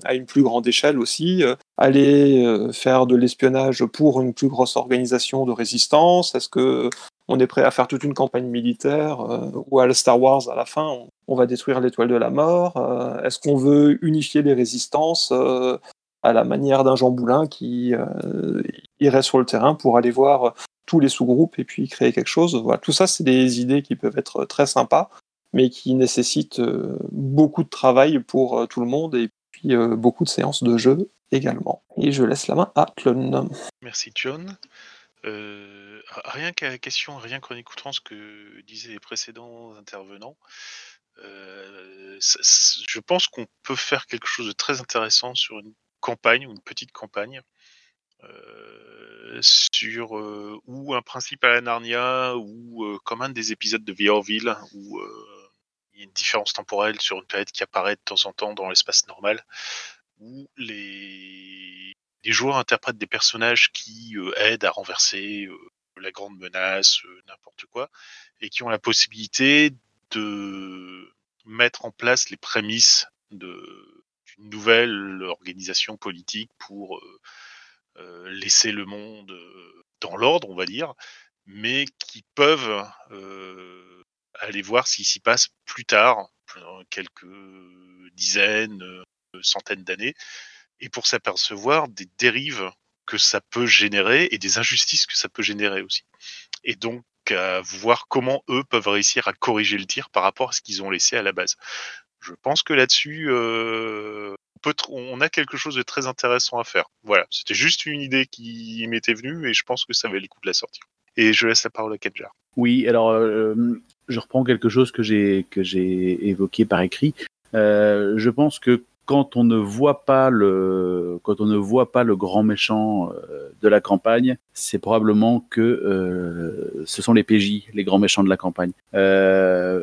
à une plus grande échelle aussi aller euh, faire de l'espionnage pour une plus grosse organisation de résistance Est-ce que on est prêt à faire toute une campagne militaire euh, ou à Star Wars à la fin on, on va détruire l'étoile de la mort euh, Est-ce qu'on veut unifier les résistances euh, à la manière d'un Jean Boulin qui euh, irait sur le terrain pour aller voir tous les sous-groupes et puis créer quelque chose Voilà, tout ça c'est des idées qui peuvent être très sympas mais qui nécessitent euh, beaucoup de travail pour euh, tout le monde et puis euh, beaucoup de séances de jeu également. Et je laisse la main à Clone. Merci John. Euh, rien qu'à la question, rien chronique outrance que disaient les précédents intervenants, euh, je pense qu'on peut faire quelque chose de très intéressant sur une campagne ou une petite campagne. euh, sur euh, ou un principe à la Narnia ou euh, comme un des épisodes de The Orville où il y a une différence temporelle sur une planète qui apparaît de temps en temps dans l'espace normal où les, les joueurs interprètent des personnages qui aident à renverser la grande menace, n'importe quoi, et qui ont la possibilité de mettre en place les prémices de- d'une nouvelle organisation politique pour euh, euh, laisser le monde euh, dans l'ordre, on va dire, mais qui peuvent aller voir ce qui s'y passe plus tard, quelques dizaines, centaines d'années, et pour s'apercevoir des dérives que ça peut générer et des injustices que ça peut générer aussi. Et donc à voir comment eux peuvent réussir à corriger le tir par rapport à ce qu'ils ont laissé à la base. Je pense que là-dessus, euh, on, a quelque chose de très intéressant à faire. Voilà, c'était juste une idée qui m'était venue et je pense que ça valait le coup de la sortir. Et je laisse la parole à Kedjar. Oui, alors euh, je reprends quelque chose que j'ai évoqué par écrit. Euh, je pense que quand on ne voit pas le grand méchant de la campagne, c'est probablement que ce sont les PJ, les grands méchants de la campagne.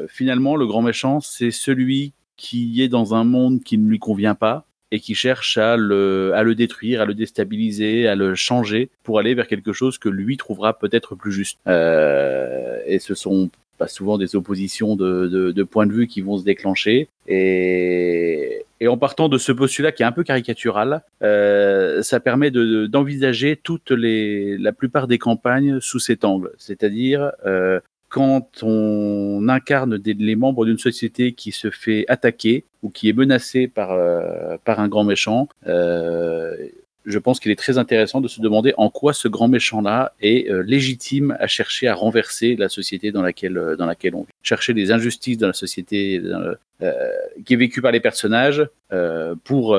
Finalement, le grand méchant, c'est celui qui est dans un monde qui ne lui convient pas et qui cherche à le, à le détruire, à le déstabiliser, à le changer pour aller vers quelque chose que lui trouvera peut-être plus juste. Euh, et ce sont pas souvent des oppositions de, de, de points de vue qui vont se déclencher. Et, en partant de ce postulat qui est un peu caricatural, euh, ça permet de- d'envisager toutes les, la plupart des campagnes sous cet angle. C'est-à-dire, euh, quand on incarne les membres d'une société qui se fait attaquer ou qui est menacée par, euh, par un grand méchant, euh, je pense qu'il est très intéressant de se demander en quoi ce grand méchant-là est euh, légitime à chercher à renverser la société dans laquelle, dans laquelle on vit. Chercher les injustices dans la société qui est vécue par les personnages pour,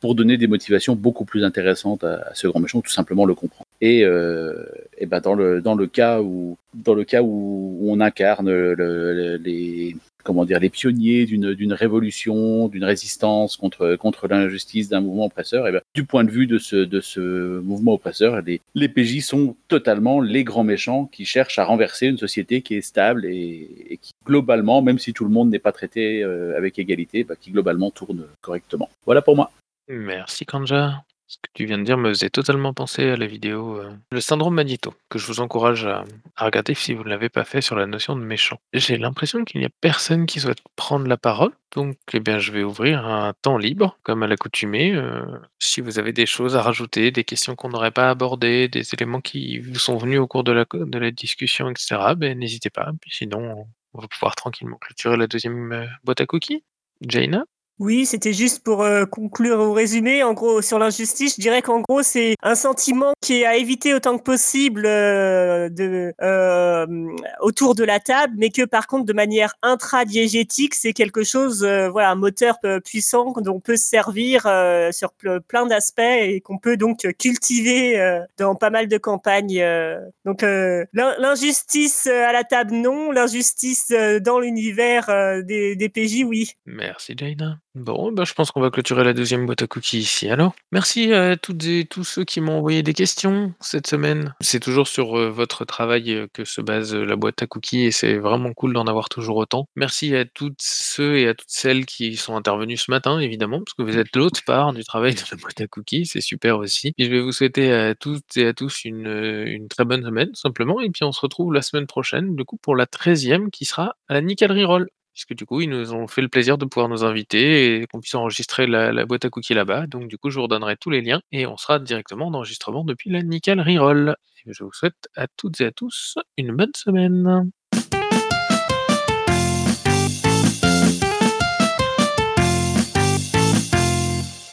pour donner des motivations beaucoup plus intéressantes à, ce grand méchant, tout simplement le comprendre. Et, euh, et ben dans le dans le cas où dans le cas où, on incarne le- le- les comment dire les pionniers d'une révolution, d'une résistance contre contre l'injustice d'un mouvement oppresseur, et ben du point de vue de ce de ce mouvement oppresseur, les les PJ sont totalement les grands méchants qui cherchent à renverser une société qui est stable et, qui globalement, même si tout le monde n'est pas traité euh, avec égalité, bah, qui globalement tourne correctement. Voilà pour moi. Merci Kanja. Ce que tu viens de dire me faisait totalement penser à la vidéo euh, Le syndrome Magneto, que je vous encourage à, regarder si vous ne l'avez pas fait sur la notion de méchant. J'ai l'impression qu'il n'y a personne qui souhaite prendre la parole, donc eh bien, je vais ouvrir un temps libre, comme à l'accoutumée. euh, si vous avez des choses à rajouter, des questions qu'on n'aurait pas abordées, des éléments qui vous sont venus au cours de la, de la discussion, etc., ben, n'hésitez pas. Sinon, on va pouvoir tranquillement clôturer la deuxième euh, boîte à cookies. Jaina? Oui, c'était juste pour euh, conclure au résumé. En gros, sur l'injustice, je dirais qu'en gros, c'est un sentiment qui est à éviter autant que possible euh, de, euh, autour de la table, mais que par contre, de manière intradiégétique, c'est quelque chose, euh, voilà, un moteur puissant dont on peut se servir sur ple- plein d'aspects et qu'on peut donc cultiver dans pas mal de campagnes. Donc, l'in- l'injustice à la table, non. L'injustice dans l'univers des, des PJ, oui. Merci Jaina. Bon, bah, je pense qu'on va clôturer la deuxième boîte à cookies ici. Alors, merci à toutes et tous ceux qui m'ont envoyé des questions cette semaine. C'est toujours sur euh, votre travail euh, que se base euh, la boîte à cookies et c'est vraiment cool d'en avoir toujours autant. Merci à toutes ceux et à toutes celles qui sont intervenus ce matin, évidemment, parce que vous êtes l'autre part du travail de la boîte à cookies. C'est super aussi. Et je vais vous souhaiter à toutes et à tous une, très bonne semaine, simplement. Et puis on se retrouve la semaine prochaine, du coup, pour la 13e qui sera à la Roll. Puisque du coup, ils nous ont fait le plaisir de pouvoir nous inviter et qu'on puisse enregistrer la, boîte à cookies là-bas. Donc du coup, je vous redonnerai tous les liens et on sera directement en enregistrement depuis la Nickel Reroll. Je vous souhaite à toutes et à tous une bonne semaine.